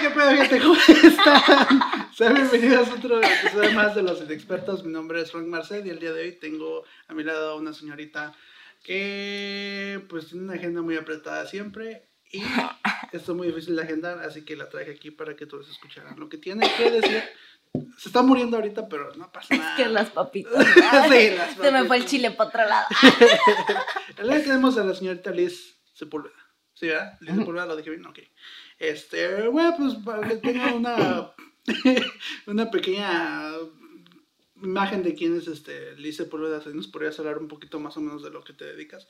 ¿qué pedo, gente? ¿Cómo están? Sean bienvenidos a otro episodio más de Los Inexpertos. Mi nombre es Frank Marcel y el día de hoy tengo a mi lado a una señorita que pues tiene una agenda muy apretada siempre y esto es muy difícil de agendar, así que la traje aquí para que todos escucharan lo que tiene que decir. Se está muriendo ahorita, pero no pasa nada. Es que las papitas. Sí, las Se me fue el papitas. chile para otro lado. El día tenemos a la señorita Liz Sepúlveda. ¿Sí, verdad? Liz. Sepúlveda, lo dije bien, ok. Este, bueno, pues para que tenga una, una pequeña imagen de quién es este Liz Sepúlveda, si nos podrías hablar un poquito más o menos de lo que te dedicas.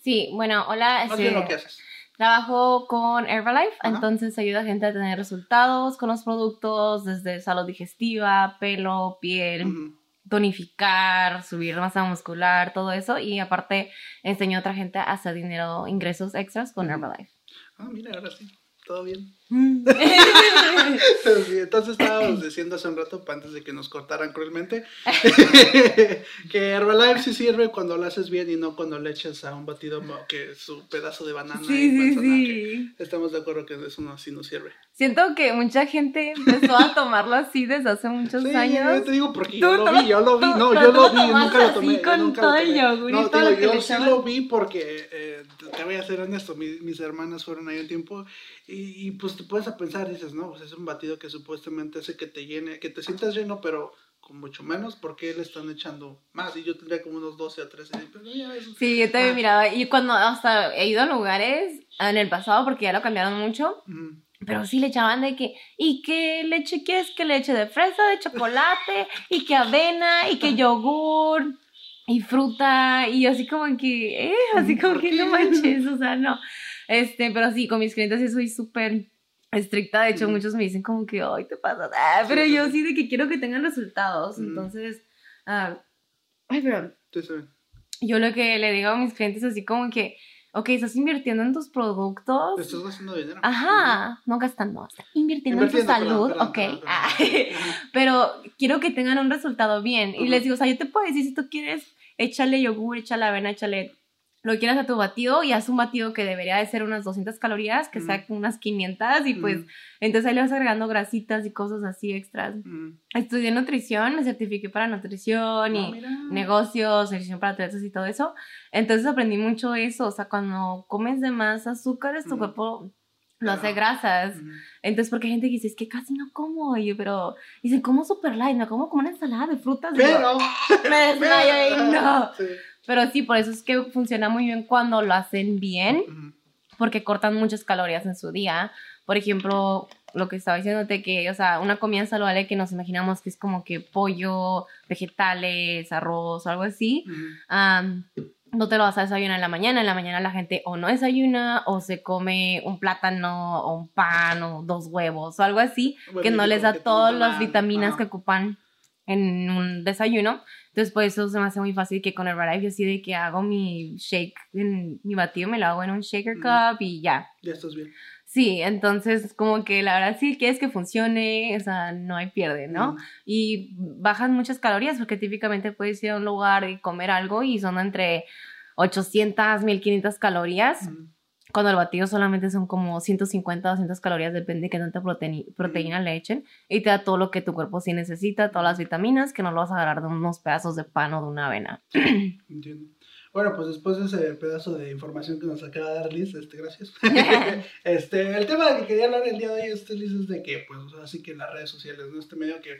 Sí, bueno, hola. Más este, bien lo que haces. Trabajo con Herbalife, Ajá. entonces ayuda a gente a tener resultados con los productos desde salud digestiva, pelo, piel, tonificar, subir masa muscular, todo eso. Y aparte enseño a otra gente a hacer dinero, ingresos extras con Herbalife. Ah, mira, ahora sí, todo bien. Mm. Sí, entonces estábamos diciendo hace un rato, antes de que nos cortaran cruelmente, que Herbalife sí sirve cuando lo haces bien y no cuando le echas a un batido que su pedazo de banana y sí, manzana, que sí. Estamos de acuerdo que eso no, así no sirve. Siento que mucha gente empezó a tomarlo así desde hace muchos Sí, años. yo te digo porque yo lo vi, yo lo vi, no, yo lo vi, nunca lo tomé. yo con todo lo el yogur y No, yo sí lo vi porque, eh, te voy a ser honesto, mi- mis hermanas fueron ahí un tiempo y, y, pues te puedes a pensar, dices, no, pues es un batido que supuestamente hace que te llene, que te sientas lleno, pero con mucho menos, porque le están echando más? Y yo tendría como unos 12 o 13, pero ya eso. Sí, yo también Ah. miraba. Y cuando hasta he ido a lugares en el pasado, porque ya lo cambiaron mucho, pero sí le echaban de que, ¿y qué leche quieres? ¿Qué leche de fresa, de chocolate? ¿Y qué avena? ¿Y qué yogur? Y fruta, y así como que, eh, así como ¿Por que no manches, o sea, no. Este, pero sí, con mis clientes sí soy súper estricta, de hecho muchos me dicen como que, ay, te pasa, ah, pero Sí, yo sí. de que quiero que tengan resultados, entonces, ah, ay, pero yo lo que le digo a mis clientes es así como que, ok, estás invirtiendo en tus productos. Estás gastando dinero. Ajá, no gastando, invirtiendo, Invirtiendo, en tu salud, perdón, ok. perdón, Ah, perdón. Pero quiero que tengan un resultado bien. Y les digo, o sea, yo te puedo decir, si tú quieres, échale yogur, échale avena, échale lo quieras a tu batido y haz un batido que debería de ser unas 200 calorías, que Ujú. sea unas 500 y pues Ujú. entonces ahí le vas agregando grasitas y cosas así extras. Ujú. Estudié nutrición, me certifiqué para nutrición y Ah, mira. negocios, ejercicio para atletas y todo eso. Entonces aprendí mucho eso, o sea, cuando comes de más azúcares, tu Ujú. cuerpo lo hace Ah. grasas. Ujú. Entonces, porque hay gente que dice, es que casi no como, y yo, pero, dicen, como super light, me como como una ensalada de frutas. y yo, Pero. me desmayo y no. Sí. Pero sí, por eso es que funciona muy bien cuando lo hacen bien, porque cortan muchas calorías en su día. Por ejemplo, lo que estaba diciéndote que, o sea, una comida saludable que nos imaginamos que es como que pollo, vegetales, arroz, algo así. Am, no te lo vas a desayunar en la mañana. En la mañana la gente o no desayuna o se come un plátano o un pan o dos huevos o algo así Bueno, que no les da todas las vitaminas ajá. que ocupan en un desayuno. Entonces, por eso se me hace muy fácil que con el Herbalife yo así de que hago mi shake, en, mi batido me lo hago en un shaker Ujú. cup y ya. Ya estás bien. Sí, entonces como que la verdad sí quieres que funcione, o sea, no hay pierde, ¿no? Ujú. Y bajan muchas calorías porque típicamente puedes ir a un lugar y comer algo y son entre 800, 1500 calorías, Ujú. Cuando el batido solamente son como 150, 200 calorías, depende de qué tanta proteína, proteína le echen, y te da todo lo que tu cuerpo sí necesita, todas las vitaminas, que no lo vas a agarrar de unos pedazos de pan o de una avena. Entiendo. Bueno, pues después de ese pedazo de información que nos acaba de dar Liz, este, gracias. este, el tema del que quería hablar el día de hoy, este, Liz, es de que, pues, así que las redes sociales, ¿no? Este medio que,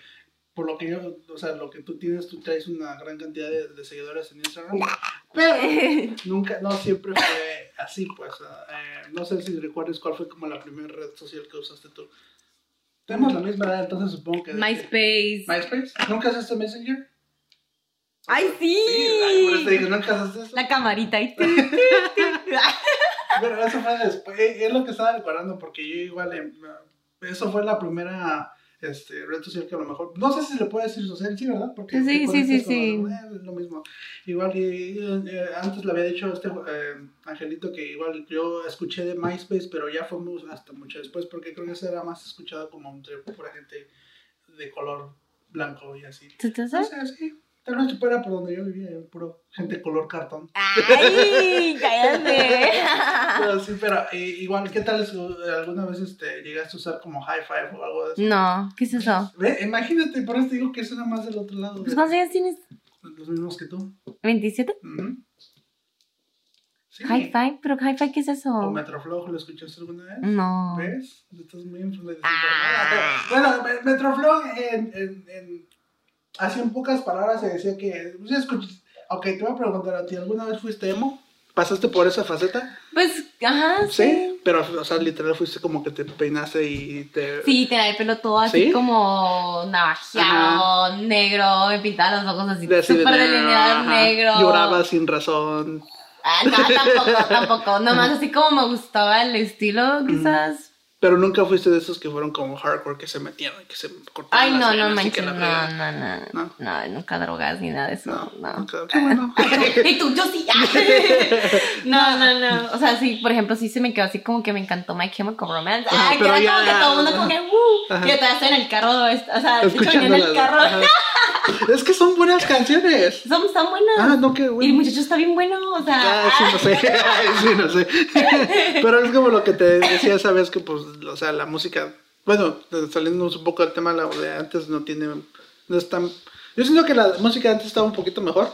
por lo que yo, o sea, lo que tú tienes, tú traes una gran cantidad de, de seguidores en Instagram, pero nunca, no siempre fue así, pues, eh, no sé si recuerdes cuál fue como la primera red social que usaste tú. Tenemos la misma edad, entonces supongo que... MySpace. ¿MySpace? ¿Nunca usaste Messenger? ¡Ay, sí! ay, por eso te digo, ¿nunca usaste eso? La camarita y... Pero eso fue después, es lo que estaba recordando, porque yo igual, em, eso fue la primera este, red social que a lo mejor, no sé si le puede decir social, sí, ¿verdad? Porque Sí, eh, es lo mismo. Igual, y, eh, antes le había dicho a este eh, Angelito que igual yo escuché de MySpace, pero ya fue hasta mucho después, porque creo que ese era más escuchado como entre pura gente de color blanco y así. ¿Tú te O sabes? sea, sí. Tal vez fuera por donde yo vivía, eh, puro gente color cartón. ¡Ay! ¡Cállate! Pero sí, pero eh, igual, ¿qué tal alguna vez este, llegaste a usar como high five o algo de eso? No, ¿qué es eso? Ve, imagínate, por eso te digo que es nada más del otro lado. Pues de- ¿cuántos años tienes? Los mismos que tú. ¿27? Ujú. Sí. High five, pero high five, ¿qué es ¿O eso? Metroflow lo escuchaste alguna vez? No. ¿Ves? Estás muy influ- Ah. Bueno, Me- Metroflow en, en, en... Así en pocas palabras se decía que... pues, escuchas- Ok, te voy a preguntar a ti, ¿alguna vez fuiste emo? ¿Pasaste por esa faceta? Pues, ajá, Sí, sí. pero, o sea, literal fuiste como que te peinaste y te... Sí, tenía el pelo todo así ¿Sí? como navajeado, negro, me pintaba los ojos así, de de- súper delineado ajá, negro. Lloraba sin razón. Ah, no, tampoco, tampoco. Nomás así como me gustaba el estilo, quizás. Pero nunca fuiste de esos que fueron como hardcore, que se metieron y que se cortaron Ay, no, las no y que manches, la no, no, no, ¿No? no. nunca drogas ni nada de eso, No, no. nunca. Qué bueno. y tú, yo sí. no, no, no. O sea, sí, por ejemplo, sí se me quedó así como que me encantó My Chemical Romance. Ajá, Ay, que era como que todo el mundo como que, uh. Ajá. Y yo todavía estoy en el carro, o sea, venía en el carro. Es que son buenas canciones. Son tan buenas. Ah, no, qué Y el bueno. muchacho está bien bueno, o sea. Ah, sí, no sé. Ay, sí, no sé. Pero es como lo que te decía, sabes que, pues, o sea, la música. Bueno, saliendo un poco del tema, la de antes no tiene. No es tan. Yo siento que la música antes estaba un poquito mejor.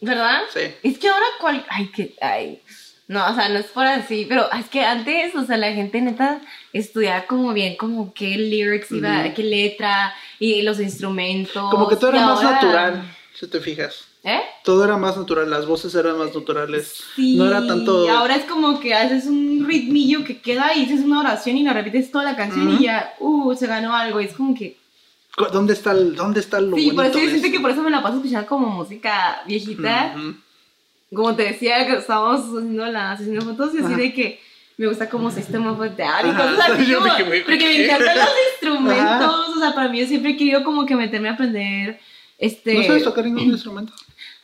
¿Verdad? Sí. Es que ahora cual... Ay, que... Ay. No, o sea, no es por así, pero es que antes, o sea, la gente neta estudiaba como bien, como qué lyrics iba, qué letra y los instrumentos. Como que todo era más ahora- natural, si te fijas. ¿Eh? Todo era más natural, las voces eran más naturales. Sí, No era tanto. ahora es como que haces un ritmillo que queda y dices una oración y la repites toda la canción Ujú. y ya, uh, se ganó algo. Es como que. ¿Dónde está, el, dónde está lo sí, por eso yo siento que por eso me la paso escuchando como música viejita. Ujú. Como te decía, que estábamos haciendo la sesión de fotos y así Ajá. de que me gusta como System of a Down y Ajá. cosas así. Yo como- güey, porque me encantan los instrumentos. O sea, para mí yo siempre he querido como que meterme a aprender. Este, ¿No sabes tocar ningún instrumento?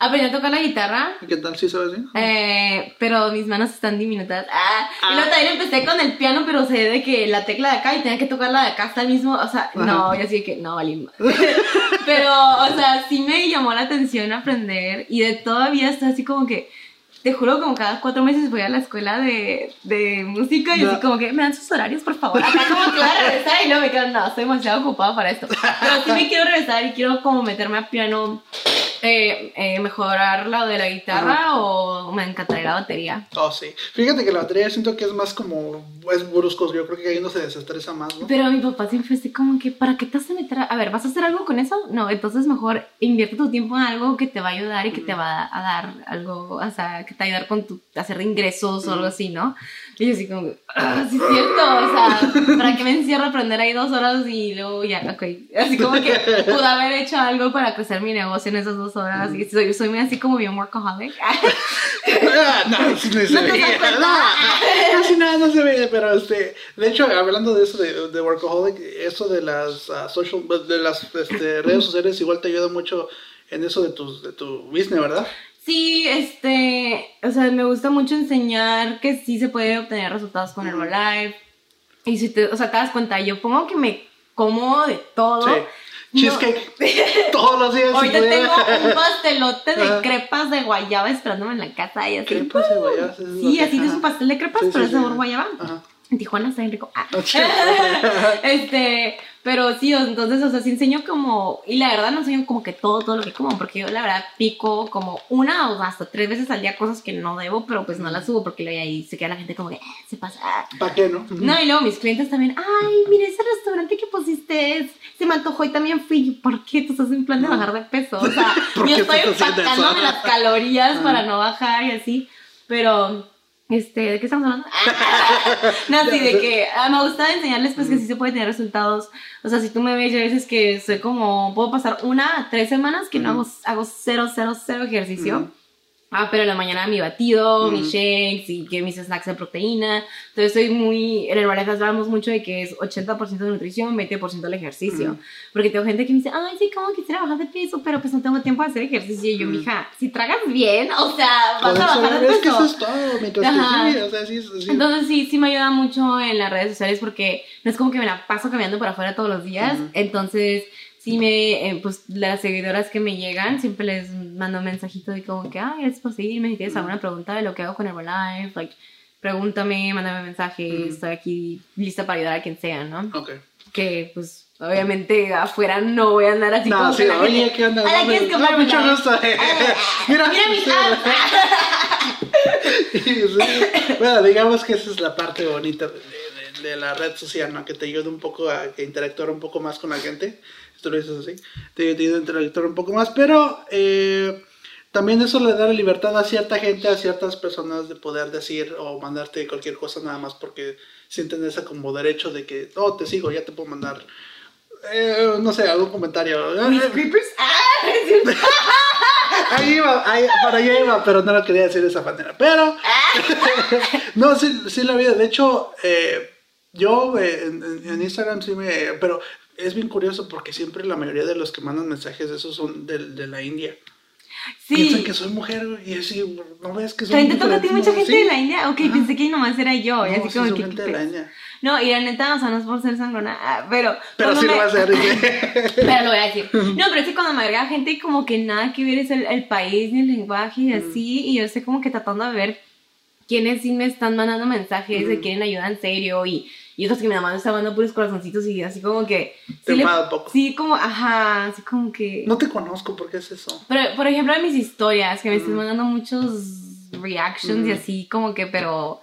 aprender a tocar la guitarra. ¿Y ¿Qué tal? ¿Sí sabes bien? Eh, pero mis manos están diminutas. Ah, Ah. Y luego también empecé con el piano, pero sé de que la tecla de acá y tenía que tocar la de acá hasta el mismo. O sea, no, yo así de que no, valí. Pero, o sea, sí me llamó la atención aprender y de todavía está así como que. Te juro, como cada cuatro meses voy a la escuela de, de música y No. así como que me dan sus horarios, por favor. Acá como que voy a regresar y luego me quedo, no, estoy demasiado ocupada para esto. Pero sí me quiero regresar y quiero como meterme a piano, eh, eh, mejorar lo de la guitarra o me encantaría la batería. Oh, sí. Fíjate que la batería siento que es más como. Es bruscos. Yo creo que ahí uno se desestresa más, ¿no? Pero mi papá siempre así como que, ¿para qué te vas a meter? A, a ver, ¿vas a hacer algo con eso? No, entonces mejor invierte tu tiempo en algo que te va a ayudar y que te va a dar algo, o sea, que te va a ayudar con tu, hacer ingresos o algo así, ¿no? Y yo así como, ah, sí es cierto, o sea, ¿para qué me encierro a aprender ahí dos horas y luego ya, ok? Así como que pude haber hecho algo para crecer mi negocio en esas dos horas y soy, soy muy así como bien workaholic. Ah, no, sí no se ¿No te veía. No, casi nada no se veía, pero este, de hecho, hablando de eso de, de workaholic, eso de las ah, social, de las este, redes sociales igual te ayuda mucho en eso de tu, de tu business, ¿verdad? Sí, este, o sea, me gusta mucho enseñar que sí se puede obtener resultados con Herbalife. Y si te, o sea, te das cuenta, yo pongo que me como de todo. Sí. No. Cheesecake todos los días. Ahorita tengo un pastelote de Ajá. crepas de guayaba esperándome en la casa y así. Crepas de guayaba, Sí, así de su pastel de crepas, Sí, pero sí, es sabor guayaba. Ajá. En Tijuana está bien rico. Ah. Este, pero sí, entonces, o sea, sí enseño como, y la verdad no enseño como que todo, todo lo que como, porque yo la verdad pico como una o hasta tres veces al día cosas que no debo, pero pues no las subo porque ahí se queda la gente como que, "Ah, se pasa. ¿Para qué, no? No, y luego mis clientes también, ay, mira ese restaurante que pusiste, se me antojó y también fui. ¿Por qué? Tú estás en plan de bajar de peso. O sea, ¿Por yo estoy empacándome las calorías Ah. para no bajar y así. Pero, este, ¿de qué estamos hablando? no, sí, de que ah, me gusta enseñarles pues que sí se puede tener resultados. O sea, si tú me ves, yo a veces que soy como, puedo pasar una a tres semanas que no hago, hago cero, cero, cero ejercicio. Ah, pero en la mañana mi batido, mis Ujú. shakes y que mis snacks de proteína. Entonces soy muy, en el Herbalife hablamos mucho de que es 80% de nutrición, 20% el ejercicio. Ujú. Porque tengo gente que me dice, ay, sí, como quisiera bajar de peso, pero pues no tengo tiempo de hacer ejercicio. Y yo, Ujú. mija, si tragas bien, o sea, vas a bajar de es que peso. eso es todo, mientras que sí, o sea, sí, sí. Entonces sí, sí me ayuda mucho en las redes sociales porque no es como que me la paso caminando por afuera todos los días. Entonces sí me, eh, pues las seguidoras que me llegan, siempre les mando un mensajito de como que, ay, gracias por seguirme, si tienes alguna pregunta de lo que hago con Herbalife, like, pregúntame, mándame mensaje, estoy aquí lista para ayudar a quien sea, ¿no? Ok. Que, pues, obviamente afuera no voy a andar así No, como sí, que la oye, ¿qué onda? "Hola, ¿quieres No, comer mucho Herbalife?" gusto. Mira, Mira mi sí, Bueno, digamos que esa es la parte bonita de, de- de la red social, ¿no? Que te ayuda un poco a que interactuar un poco más con la gente. Esto lo dices así. Te, te interactuar un poco más, pero eh, también eso le da la libertad a cierta gente, a ciertas personas de poder decir o mandarte cualquier cosa nada más porque sienten ese como derecho de que, oh, te sigo, ya te puedo mandar. eh, no sé, algún comentario. Ah. Ahí iba, ahí, para allá iba, pero no lo quería decir de esa manera. Pero, no, sí, sí la vi. De hecho, eh, yo eh, en- en Instagram sí me. Pero es bien curioso porque siempre la mayoría de los que mandan mensajes de esos son de, de la India. Piensan Sí. que soy mujer y así, no ves que soy ¿También te toca a ti mucha gente de la India? Ok, Ajá. pensé que nomás era yo. y No, así sí como que, gente de la India. No, y la neta, o sea, no es por ser sangrona, ah, pero... Pero sí me- lo va a hacer. Pero lo voy a decir. No, pero es que cuando me agrega gente como que nada que ver es el, el país ni el lenguaje y así, y yo estoy como que tratando de ver quiénes sí me están mandando mensajes de quieren ayuda en serio y, y otros que me mandan están mandando puros corazoncitos y así como que... Te sí, le- enfada un poco. sí, como, ajá, así como que... No te conozco, ¿por qué es eso? Pero, por ejemplo, en mis historias, que me están mandando muchos reactions y Mm. así, como que, pero.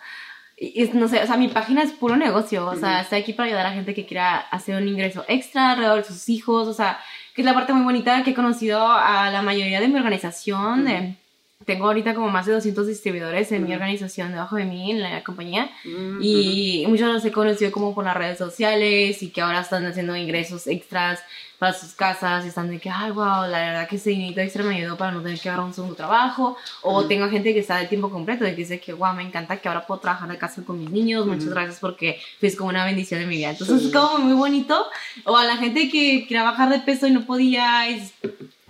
y- y no sé, o sea, mi página es puro negocio. O sea, estoy aquí para ayudar a gente que quiera hacer un ingreso extra alrededor de sus hijos. O sea, que es la parte muy bonita que he conocido a la mayoría de mi organización. de- tengo ahorita como más de 200 distribuidores en mi organización debajo de mí, en la compañía. Mm, Y muchos los he conocido como por las redes sociales y que ahora están haciendo ingresos extras para sus casas y están de que, ay, wow, la verdad que ese dinero extra me ayudó para no tener que agarrar un segundo trabajo. O tengo gente que está de tiempo completo y que dice que, wow, me encanta que ahora puedo trabajar de casa con mis niños. Muchas gracias porque fuiste como una bendición en mi vida. Entonces es como muy bonito. O a la gente que quería bajar de peso y no podía. y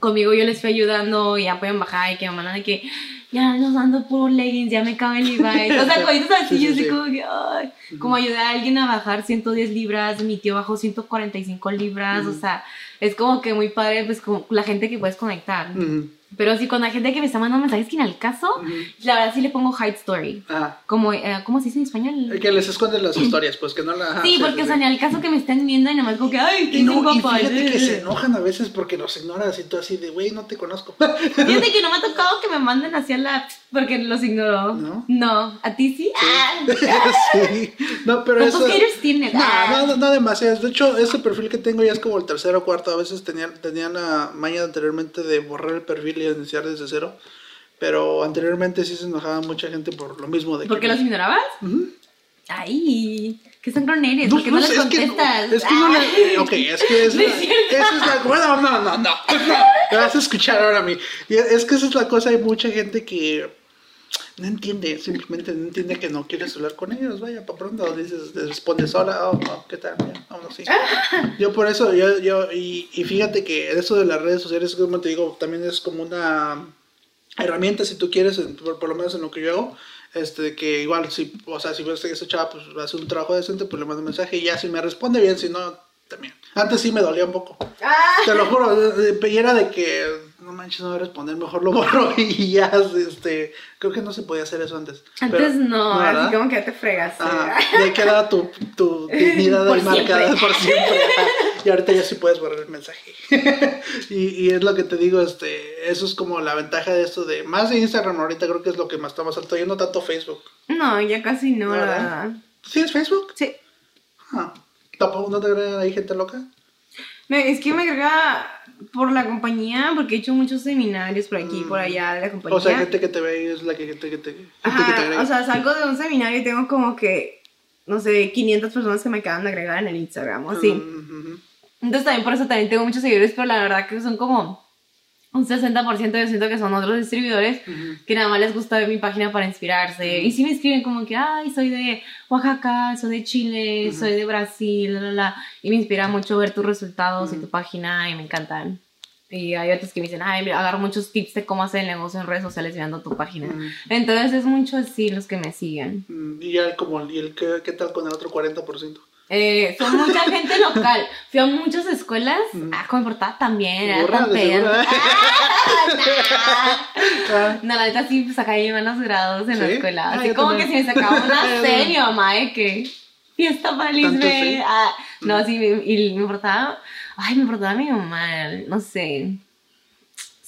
conmigo yo les fui ayudando y ya pueden bajar y que me mandan de que ya nos ando puro leggings, ya me cabe el Levi's. O sea, cositas así, Sí, sí, yo sí. como que, ay, como ayudar a alguien a bajar 110 libras, mi tío bajó 145 libras, o sea, es como que muy padre, pues, como la gente que puedes conectar. Pero sí, con la gente que me está mandando mensajes que en el caso, la verdad sí le pongo hide story. Ah, Como, eh, ¿cómo se dice en español? que les esconden las historias, pues que no la. ajá, Sí, porque, o sea, en el caso que me estén viendo y nomás como que, ay, Y, qué no, y guapa. fíjate que se enojan a veces porque los ignoras y tú así de, güey, no te conozco. Fíjate que no me ha tocado que me manden hacia la... porque los ignoro. ¿No? No, ¿a ti sí? Ah. sí. No, pero ¿Cuántos eso. haters tienes? No, Ah. no, no, no demasiados. De hecho, ese perfil que tengo ya es como el tercero o cuarto. A veces tenía, tenía la maña anteriormente de borrar el perfil y iniciar desde cero. Pero anteriormente sí se enojaba mucha gente por lo mismo de ¿Por qué los ignorabas? Ujú. Ay, qué sangrón eres, No, ¿por qué no no, les es que, contestas? es que no le, ok, es que es No la, esa es la, bueno, no, no, no, no, me vas a escuchar ahora a mí. Es que esa es la cosa, hay mucha gente que no entiende, simplemente no entiende que no quieres hablar con ellos, vaya, para pronto dices, respondes, hola, oh, oh, ¿qué tal? Bien, vámonos, sí. Yo por eso, yo, yo, y, y fíjate que eso de las redes sociales, como te digo, también es como una herramienta, si tú quieres, por, por lo menos en lo que yo hago, este, que igual, si, o sea, si ves que esa chava, pues, hace un trabajo decente, pues le mando un mensaje y ya, si me responde bien, si no, también. Antes sí me dolía un poco. Ah. Te lo juro, era de que, no manches, no voy a responder, mejor lo borro y ya, este, creo que no se podía hacer eso antes. Antes Pero- no, ¿verdad? así como que ya te fregas. Ajá, y ahí queda tu, tu dignidad Por ahí marcada siempre. por siempre. Y ahorita ya sí puedes borrar el mensaje. y, y es lo que te digo, este, eso es como la ventaja de esto de, más de Instagram ahorita creo que es lo que más está más alto, yo no tanto Facebook. No, ya casi no, la ¿Verdad? ¿Sí es Facebook? Sí. Ah, ¿Tampoco no te agregan ahí gente loca? Es que me agrega por la compañía, porque he hecho muchos seminarios por aquí y por allá de la compañía. O sea, gente que te ve es la que, gente que te, gente que te Ajá, agrega. o sea, salgo de un seminario y tengo como que, no sé, 500 personas que me acaban de agregar en el Instagram o así. Mm. Entonces también por eso también tengo muchos seguidores, pero la verdad que son como un 60% yo siento que son otros distribuidores Ujú. que nada más les gusta ver mi página para inspirarse. Y sí me escriben como que, ay, soy de Oaxaca, soy de Chile, soy de Brasil, la, la, la. Y me inspira mucho ver tus resultados y tu página y me encantan. Y hay otros que me dicen, ay, mira, agarro muchos tips de cómo hacer el negocio en redes sociales mirando tu página. Entonces es mucho así los que me siguen. Y ya el, como, ¿y el qué, qué tal con el otro 40%? Eh, son mucha gente local. Fui a muchas escuelas. Ah, como importaba también. Era tan. Ah, Ah, no. La neta sí, pues acá los grados en la ¿Sí? escuela. Ah, Así como también. que si me sacaba una serie, también. mamá, de que fiesta feliz, ¿Tanto ve. sí? Ah, no, sí, me- y me importaba. Ay, me importaba mi mamá, no sé.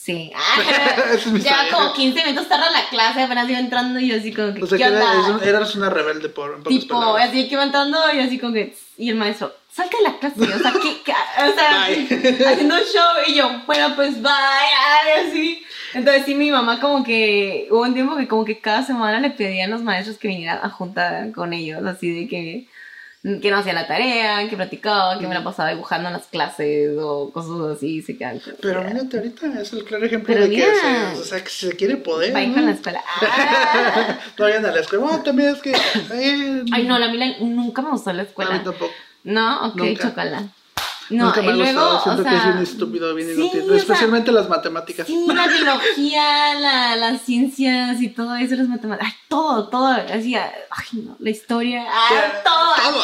Sí. Ya historia. como 15 minutos tarde la clase, apenas iba entrando y yo así como que, O sea, ¿qué que onda? eras una rebelde por en pocas Tipo, palabras. así que iba entrando y así como que, y el maestro, salga de la clase, o sea, ¿qué, qué- o sea, Bye. haciendo un show y yo, bueno, pues bye, ay, así. Entonces sí, mi mamá como que, hubo un tiempo que como que cada semana le pedían a los maestros que vinieran a juntar con ellos, así de que, que no hacía la tarea, que platicaba, que me la pasaba dibujando en las clases o cosas así, se quedan Pero mírate, ahorita es el claro ejemplo Pero de que mira. se, o sea, que se quiere poder. Bye ¿no? con la escuela. Ah. no vayan a la escuela. Bueno, también es que. eh, Ay, no, la Mila nunca me gustó la A mí escuela. tampoco. No, ok, Nunca. No, Nunca me ha y luego, gustado. Siento o sea, que es bien estúpido, bien sí, inútil. o sea, Especialmente las matemáticas. Sí, la biología, la, las ciencias y todo eso, las matemáticas, ay, todo, todo, así, ay, no, la historia, ay, todo. Todo,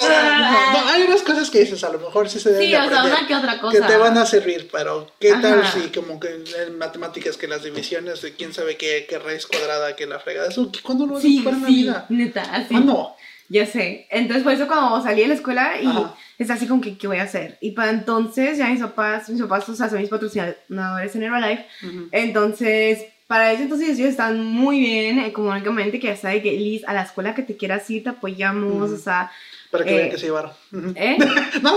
todo. No, hay unas cosas que dices, a lo mejor sí se deben Sí, de o sea, una que otra Que cosa. te van a servir, pero ¿qué tal Ajá. si como que en matemáticas que las divisiones de quién sabe qué, qué raíz cuadrada, que la fregada? Eso, ¿cuándo lo vas a Sí, ocupar en la sí, vida? neta, así. ¿Cuándo? Ya sé. Entonces, por eso cuando salí de la escuela y Ajá. es así como que, ¿qué voy a hacer? Y para entonces, ya mis papás, mis papás, o sea, son mis patrocinadores en Herbalife. Ujú. Entonces, para ese entonces ellos están muy bien económicamente, que ya sabe que Liz, a la escuela que te quieras ir, te apoyamos, o sea, Para que Eh, vean que se llevaron. ¿eh? No.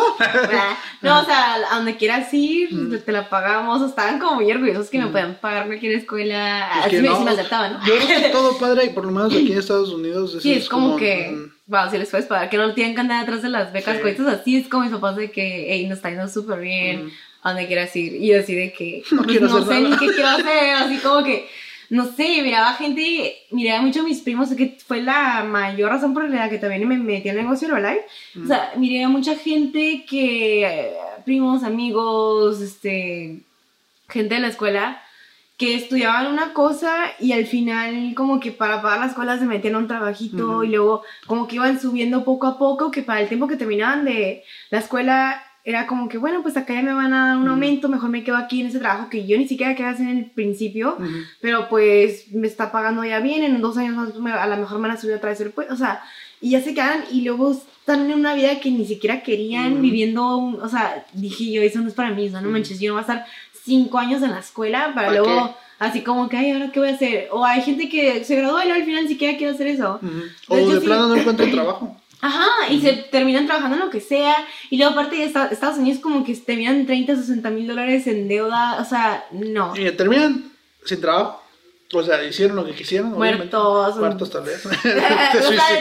no, o sea, a donde quieras ir, te la pagamos, estaban como muy orgullosos que me Ujú. podían pagar cualquier escuela, Es así me, no, sí me aceptaban, ¿no? Yo creo que todo padre, y por lo menos aquí en Estados Unidos. Sí, es como, que, mm, wow, si les puedes pagar, que no tienen que andar atrás de las becas, Sí. así, es como mis papás de que, hey, nos está yendo súper bien, mm, a donde quieras ir, y así de que, No pues, no sé nada. ni qué quiero hacer, así como que, no sé, miraba gente, miraba mucho a mis primos, que fue la mayor razón por la que también me metí al negocio Herbalife, mm. o sea, miré a mucha gente que, eh, primos, amigos, este, gente de la escuela, que estudiaban una cosa y al final como que para pagar la escuela se metían a un trabajito y luego como que iban subiendo poco a poco, que para el tiempo que terminaban de la escuela era como que, bueno, pues acá ya me van a dar un aumento, mejor me quedo aquí en ese trabajo que yo ni siquiera quería hacer en el principio, Ujú. pero pues me está pagando ya bien, en dos años más me- a lo mejor me van a subir otra vez el pues, o sea, y ya se quedan y luego están en una vida que ni siquiera querían, Ujú. viviendo, un- o sea, dije yo, eso no es para mí, o sea, no Ujú. manches, yo no voy a estar cinco años en la escuela para ¿Para luego, qué? así como que, ay, ¿ahora qué voy a hacer? O hay gente que se gradúa y luego al final ni siquiera quiere hacer eso. Entonces, O de sí- plano no encuentran trabajo. Ajá, y se terminan trabajando en lo que sea. Y luego aparte de esta- Estados Unidos como que terminan 30, 60 mil dólares en deuda, o sea, no. Y terminan sin trabajo. O sea, hicieron lo que quisieron. obviamente. Muertos. Muertos tal vez. sea,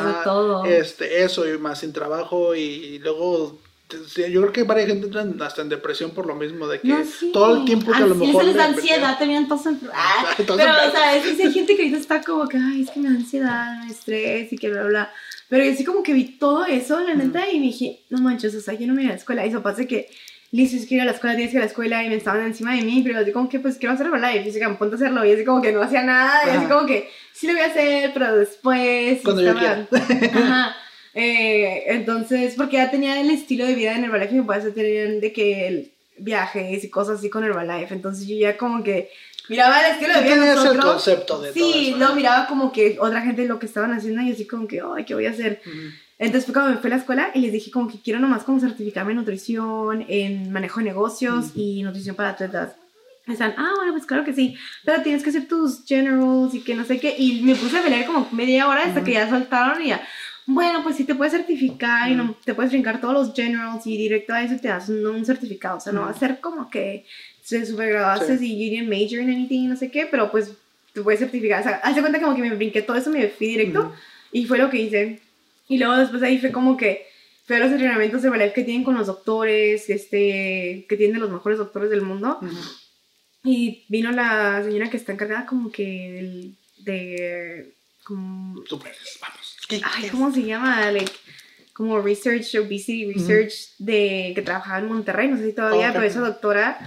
de, todo. Este, eso y más sin trabajo y luego yo creo que varias gente entran hasta en depresión por lo mismo de que No, sí. todo el tiempo que a lo mejor les da ansiedad, todos en... Ah, Ah, pero, o sea, es que hay gente que ahorita está como que, ay, es que me da ansiedad, me estrés y que bla, bla. Pero yo sí como que vi todo eso, la neta, y me dije, no manches, o sea, yo no me iba a la escuela. Y eso pasa que, Liz, es que ir a la escuela, tienes que ir a la escuela, y me estaban encima de mí, pero yo como que, pues, quiero hacer Herbalife. Y dice, ponte a hacerlo, y así como que no hacía nada, y así como que, sí lo voy a hacer, pero después... Cuando yo estaba- Ajá. Eh, entonces, porque ya tenía el estilo de vida en Herbalife y me puede tener de que viajes y cosas así con Herbalife. Entonces yo ya como que miraba el estilo de vida de tenías el nosotros. concepto de todo Sí, eso, lo ¿no? miraba como que otra gente lo que estaban haciendo y así como que, ay, ¿qué voy a hacer? Ujú. Entonces fue cuando me fui a la escuela y les dije como que quiero nomás como certificarme en nutrición, en manejo de negocios y nutrición para atletas. Me están, ah, bueno, pues claro que sí, pero tienes que hacer tus generals y que no sé qué. Y me puse a pelear como media hora hasta Ujú. que ya soltaron y ya, bueno, pues sí te puedes certificar y no, te puedes brincar todos los generals y directo a eso te das un, un certificado. O sea, no va a ser como que se supergraduaste Sí. y you didn't major in anything y no sé qué, pero pues te puedes certificar. O sea, hace cuenta como que me brinqué todo eso, me fui directo. Y fue lo que hice. Y luego después ahí fue como que fue los entrenamientos de ballet que tienen con los doctores, este, que tienen los mejores doctores del mundo. Y vino la señora que está encargada como que del- de... Como, Tú puedes, vamos. ¿Qué- ay, ¿cómo se llama? Like, como research, obesity research, de, que trabajaba en Monterrey, no sé si todavía, Ok. pero esa doctora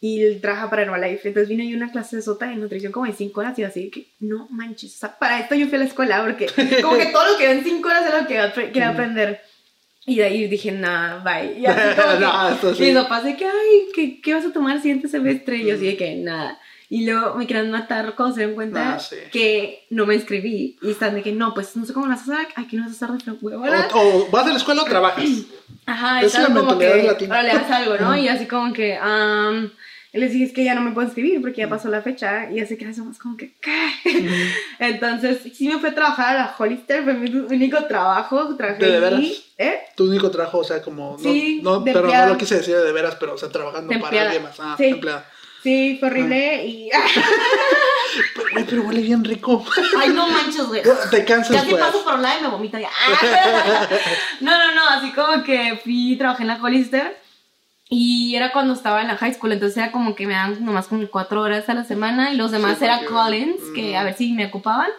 y trabaja para Herbalife. Entonces vino ahí una clase de sota de nutrición como de 5 horas y yo así que, no manches, o sea, para esto yo fui a la escuela porque como que todo lo que ven 5 horas es lo que quería aprender. Y de ahí dije, nah, bye. Y así como que, No, sí. mis papás de que, ay, ¿qué, ¿qué vas a tomar el siguiente semestre? Y yo así de que, nada. Y luego me querían matar cuando se dieron cuenta Ah, sí. que no me inscribí. Y están de que, no, pues no sé cómo lo vas a hacer, aquí no vas a estar de huevona. O, o vas a la escuela o trabajas. Ajá, Es la mentalidad que, latina. ahora le das algo, ¿no? Y así como que, y les dije, es que ya no me puedo inscribir porque ya pasó la fecha. Y así que hacemos como que, ¿qué? Entonces, sí me fui a trabajar a la Hollister, fue mi único trabajo, trabajé ¿De veras? allí. ¿Eh? Tu único trabajo, o sea, como. No, Sí, no, pero empleada. no lo quise decir de veras, pero, o sea, trabajando para alguien más. Ah, Sí. empleada. Sí, fue horrible y... Pero, pero huele bien rico. Ay, no manches, güey. Te cansas, Casi pues. paso por un lado y me vomito ya. No, no, no, así como que fui, trabajé en la Hollister y era cuando estaba en la high school, entonces era como que me daban nomás como cuatro horas a la semana y los demás Sí, era Collins, que a ver si me ocupaban.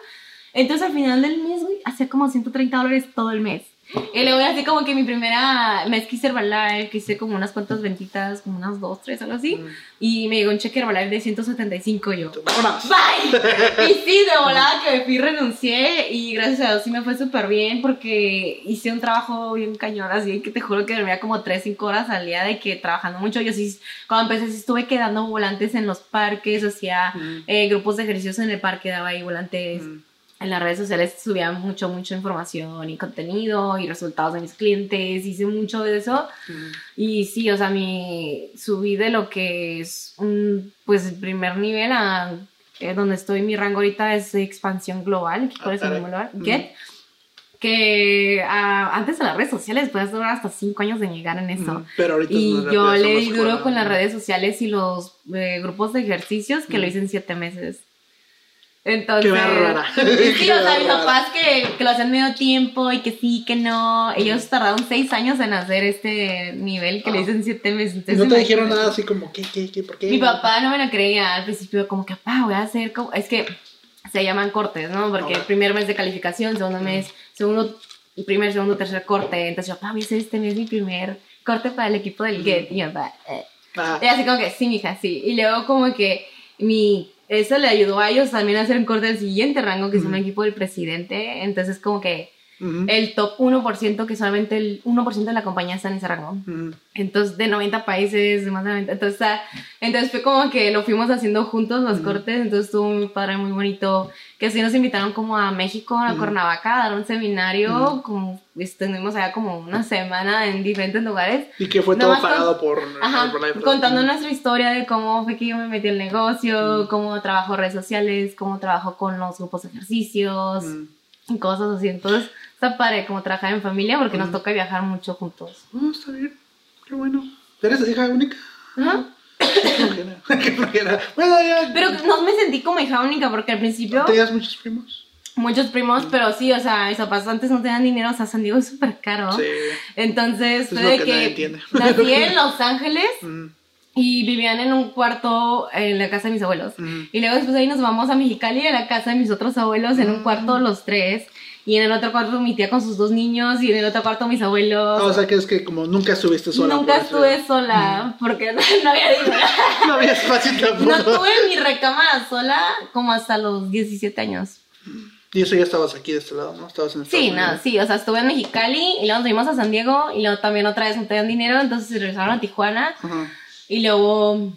Entonces al final del mes, güey, hacía como 130 dólares todo el mes. Y luego así como que mi primera mes quise Herbalife, que hice como unas cuantas ventitas, como unas dos, tres, algo así. Mm. Y me llegó un cheque Herbalife de 175 yo. Vámonos. Bye. Y sí, de volada que me fui, renuncié y gracias a Dios sí me fue súper bien porque hice un trabajo bien cañón, así que te juro que dormía como 3, 5 horas al día de que trabajando mucho. Yo sí, cuando empecé sí estuve quedando volantes en los parques, hacía Mm. eh, grupos de ejercicios en el parque, daba ahí volantes. Mm. En las redes sociales subía mucho, mucho información y contenido y resultados de mis clientes, hice mucho de eso. Mm. Y sí, o sea, mi subí de lo que es un, pues, el primer nivel a eh, donde estoy, mi rango ahorita es de expansión global, ¿cuál es el nombre global? Mm. Get. Que ah, antes de las redes sociales puedes durar hasta 5 años en llegar en eso. Mm. Pero ahorita es Y más yo le di duro con las redes sociales y los eh, grupos de ejercicios que lo Mm. hice en 7 meses. Entonces, Qué bárbara. Sí, Qué o sea, mis papás que, que lo hacían medio tiempo y que sí, que no. Ellos tardaron seis años en hacer este nivel que le Ah. hice en siete meses. Y Entonces, no te imagínate. dijeron nada así como, ¿qué, qué, qué, por qué? Mi papá no me lo creía al principio, como que, papá, voy a hacer como. Es que se llaman cortes, ¿no? Porque el primer mes de calificación, segundo mes, segundo, primer, segundo, tercer corte. Entonces, yo, papá, voy a hacer este mes mi primer corte para el equipo del GET. Y mi papá, eh. Ah, Y así como que, sí, mija, sí. Y luego como que mi... Eso le ayudó a ellos también a hacer un corte del siguiente rango que llama Ujú. equipo del presidente. Entonces como que ujú, el top 1%, que solamente el 1% de la compañía está en ese rango. ujú. Entonces de 90 países, más de 90. Entonces, entonces fue como que lo fuimos haciendo juntos los Ujú. cortes. Entonces estuvo muy padre, muy bonito. Que así nos invitaron como a México, a. Cuernavaca, a dar un seminario. Como estuvimos allá como una semana en diferentes lugares. Y que fue todo Nomás con- pagado por Ajá, Herbalife. contando Mm. nuestra historia de cómo fue que yo me metí al negocio, Mm. cómo trabajo redes sociales, cómo trabajo con los grupos de ejercicios Mm. y cosas así. Entonces, está padre como trabajar en familia porque nos Mm. toca viajar mucho juntos. Oh, está bien. Qué bueno. ¿Eres hija única? Ajá. Qué flojera. Qué flojera. Bueno, ya. Pero no me sentí como hija única porque al principio ¿Tenías muchos primos? muchos primos, pero sí, o sea, mis papás antes no tenían dinero, o sea, San Diego es súper caro. Sí. Entonces, Es fue de que que, nací en Los Ángeles Mm, y vivían en un cuarto en la casa de mis abuelos. mm. Y luego después de ahí nos vamos a Mexicali, a la casa de mis otros abuelos, en un cuarto los tres. Y en el otro cuarto mi tía con sus dos niños y en el otro cuarto mis abuelos. Ah, o sea que es que como nunca estuviste sola. Nunca estuve sola porque no, no había dinero. No había espacio tampoco. No tuve mi recámara sola como hasta los 17 años. Y eso ya estabas aquí de este lado, ¿no? Estabas en Estados Sí, Unidos. nada, sí, o sea, estuve en Mexicali y luego nos fuimos a San Diego y luego también otra vez no tenían dinero, entonces regresaron a Tijuana Ajá. Y luego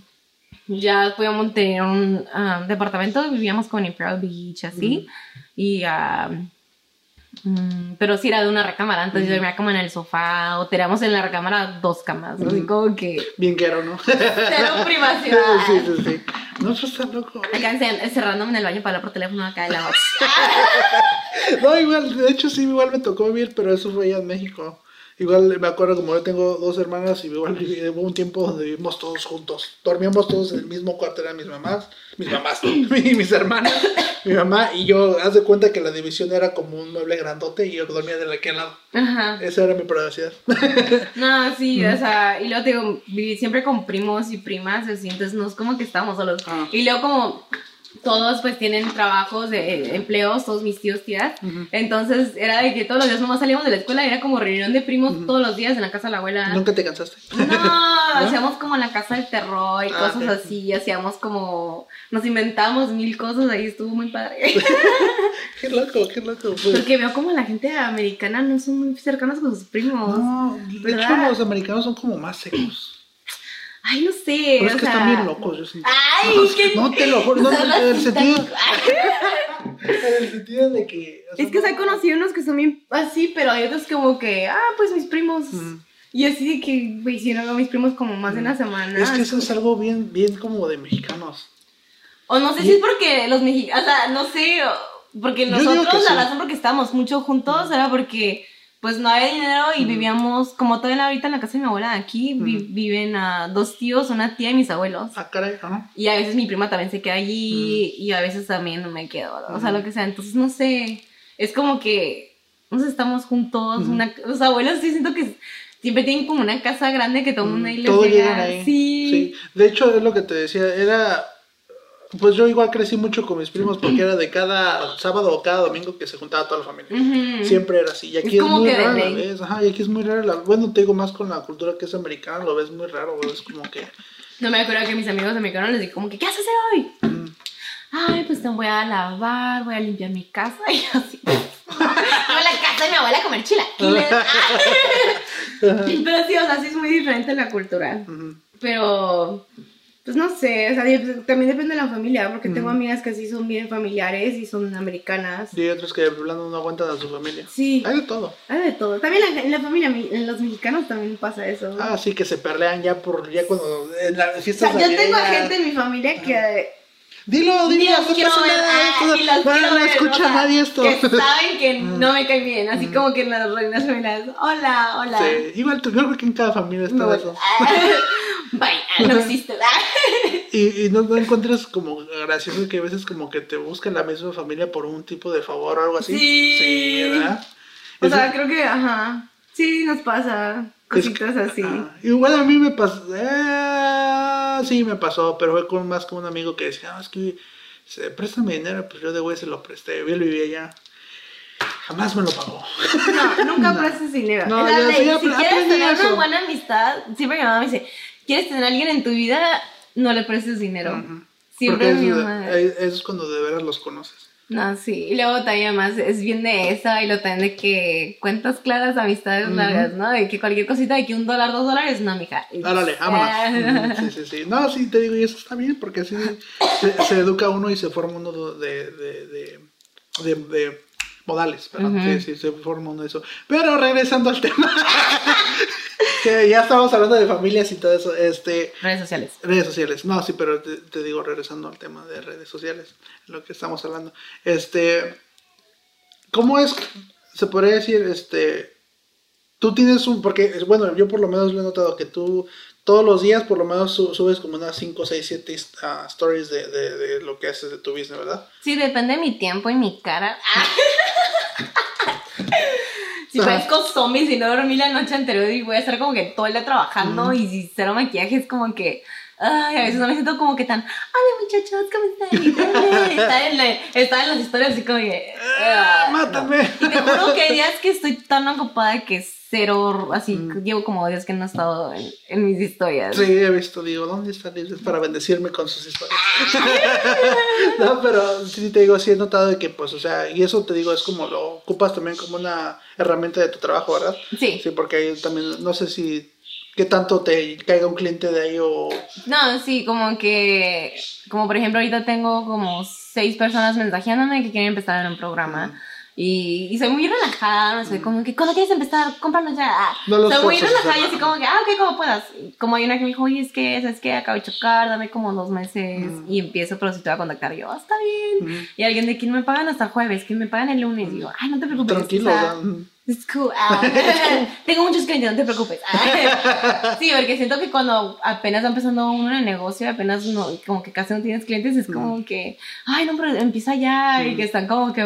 ya podíamos tener un ah, departamento, vivíamos con Imperial Beach, así, y ah, mm, pero sí era de una recámara, entonces yo Ujú. dormía como en el sofá o teníamos en la recámara dos camas, así Ujú. como que Bien quiero, ¿no? cero privacidad. sí, sí, sí. No, eso está loco. Acá encer- encerrándome en el baño para hablar por teléfono acá de la voz. No, igual, de hecho sí, igual me tocó vivir, pero eso fue allá en México. Igual me acuerdo como yo tengo dos hermanas y igual hubo un tiempo donde vivimos todos juntos. Dormíamos todos en el mismo cuarto, eran mis mamás, mis mamás, mi- mis hermanas, mi mamá y yo. Haz de cuenta que la división era como un mueble grandote y yo dormía de aquel lado. Ajá. Esa era mi privacidad. No, sí, o sea, y luego te digo, viví siempre con primos y primas, así, entonces no es como que estábamos solos. Ah. Y luego como todos pues tienen trabajos, de, empleos, todos mis tíos, tías. Entonces era de que todos los días nomás salíamos de la escuela, era como reunión de primos todos los días en la casa de la abuela. ¿Nunca te cansaste? No, hacíamos como la casa del terror y ah, cosas así, hacíamos como, nos inventamos mil cosas, ahí estuvo muy padre. qué loco, qué loco. Pues. Porque veo como la gente americana no son muy cercanas con sus primos. No, de hecho los americanos son como más secos. Ay, no sé. Pero es que están bien locos, yo siento. Ay, no, que... no te lo juro. No, en el sentido. en el sentido de que. es que se han conocido unos que son bien así, pero hay otros como que, ah, pues mis primos. Y así de que me hicieron a mis primos como más de una semana. Es que eso es algo bien, bien como de mexicanos. O no sé si es porque los mexicanos, o sea, no sé, porque nosotros la razón porque estábamos mucho juntos era porque pues no había dinero y vivíamos, como todavía ahorita en la casa de mi abuela, aquí viven a dos tíos, una tía y mis abuelos. Ah, caray, Y a veces mi prima también se queda allí y a veces también no me quedo, o sea, lo que sea. Entonces, no sé, es como que nos estamos juntos, los abuelos sí siento que siempre tienen como una casa grande que todo el mundo ahí les llega. Ahí. Sí. sí. De hecho, es lo que te decía, era pues yo igual crecí mucho con mis primos porque era de cada sábado o cada domingo que se juntaba toda la familia. Siempre era así. Y aquí es, muy raro. Ajá, y aquí es muy raro. La... Bueno, te digo más con la cultura que es americana, lo ves muy raro, es como que... No me acuerdo que mis amigos americanos les dije como que, ¿qué haces hoy? Ay, pues te voy a lavar, voy a limpiar mi casa y así. voy a la casa de mi abuela a comer chilaquiles. Pero sí, o sea, sí es muy diferente la cultura. Pero pues no sé, o sea, también depende de la familia, porque tengo amigas que sí son bien familiares y son americanas. Y hay otras que hablando no aguantan a su familia. Sí. Hay de todo. Hay de todo. También en la familia, en los mexicanos también pasa eso. Ah, sí, que se perlean ya por, ya cuando, en la fiesta o sea, Yo tengo gente en mi familia que... Dilo, dilo, no pasa nada. no, escucha nadie esto. Que saben que no me caen bien, así como que en las reinas familiares, hola, hola. Sí, igual yo creo que en cada familia está eso. Vaya, no existe. y, y no, no, encuentras como gracioso que a veces como que te buscan la misma familia por un tipo de favor o algo así. Sí. Sí, ¿verdad? O sea, creo que, ajá. Sí, nos pasa cositas así. igual a mí me pasó. Eh, sí, me pasó, pero fue con más como un amigo que decía, ah, es que se, préstame dinero, pues yo de güey se lo presté. Yo lo vivía allá. Jamás me lo pagó. No, nunca prestes dinero. No, ya, si quieres tener una buena amistad, siempre mi mamá me dice, quieres tener a alguien en tu vida, no le prestes dinero. Siempre es, mi mamá. Eso es cuando de veras los conoces. No, sí. Y luego también además es bien de esa y lo también de que cuentas claras, amistades largas, ¿no? De que cualquier cosita de que un dólar, dos dólares, no, mija. Árale, vámonos. sí, sí, sí. No, sí, te digo, y eso está bien porque así se, educa uno y se forma uno de, de, de, de modales, ¿verdad? Sí, sí, se forma uno de eso. Pero regresando al tema. que ya estamos hablando de familias y todo eso. Este, redes sociales. Redes sociales. No, sí, pero te, digo, regresando al tema de redes sociales, lo que estamos hablando. Este, ¿cómo es, se podría decir, este, tú tienes un, porque, bueno, yo por lo menos lo he notado que tú todos los días por lo menos subes como unas 5, 6, 7 stories de, de, de, lo que haces de tu business, ¿verdad? Sí, depende de mi tiempo y mi cara. Si parezco zombie, si no dormí la noche anterior y voy a estar como que todo el día trabajando y si cero maquillaje es como que... Ay, a veces no me siento como que tan, hola muchachos, ¿cómo están? está, en las historias así como que... Ah, ¡Mátame! Y te juro que hay días que estoy tan ocupada que cero, así, mm. llevo como días que no he estado en, mis historias. Sí, he visto, digo, ¿dónde están ellos para bendecirme con sus historias? no, pero sí te digo, sí he notado de que, pues, o sea, y eso te digo, es como lo ocupas también como una herramienta de tu trabajo, ¿verdad? Sí. Sí, porque ahí también, no sé si ¿Qué tanto te caiga un cliente de ahí o...? No, sí, como que... Como por ejemplo ahorita tengo como seis personas mensajeándome que quieren empezar en un programa. Y, y, soy muy relajada, no sé, como que cuando quieres empezar, cómpranos ya. No soy muy relajada y así como que, ah, ok, como puedas. Como hay una que me dijo, oye, es que, es que acabo de chocar, dame como dos meses y empiezo, pero si te voy a contactar, yo, ah, está bien. Y alguien de, ¿quién me pagan hasta el jueves? ¿Quién me pagan el lunes? Y yo, ay, no te preocupes. Tranquilo, es cool. Ah, tengo muchos clientes, no te preocupes. sí, porque siento que cuando apenas va empezando uno en el negocio, apenas no, como que casi no tienes clientes, es como que, ay, no, pero empieza ya, y que están como que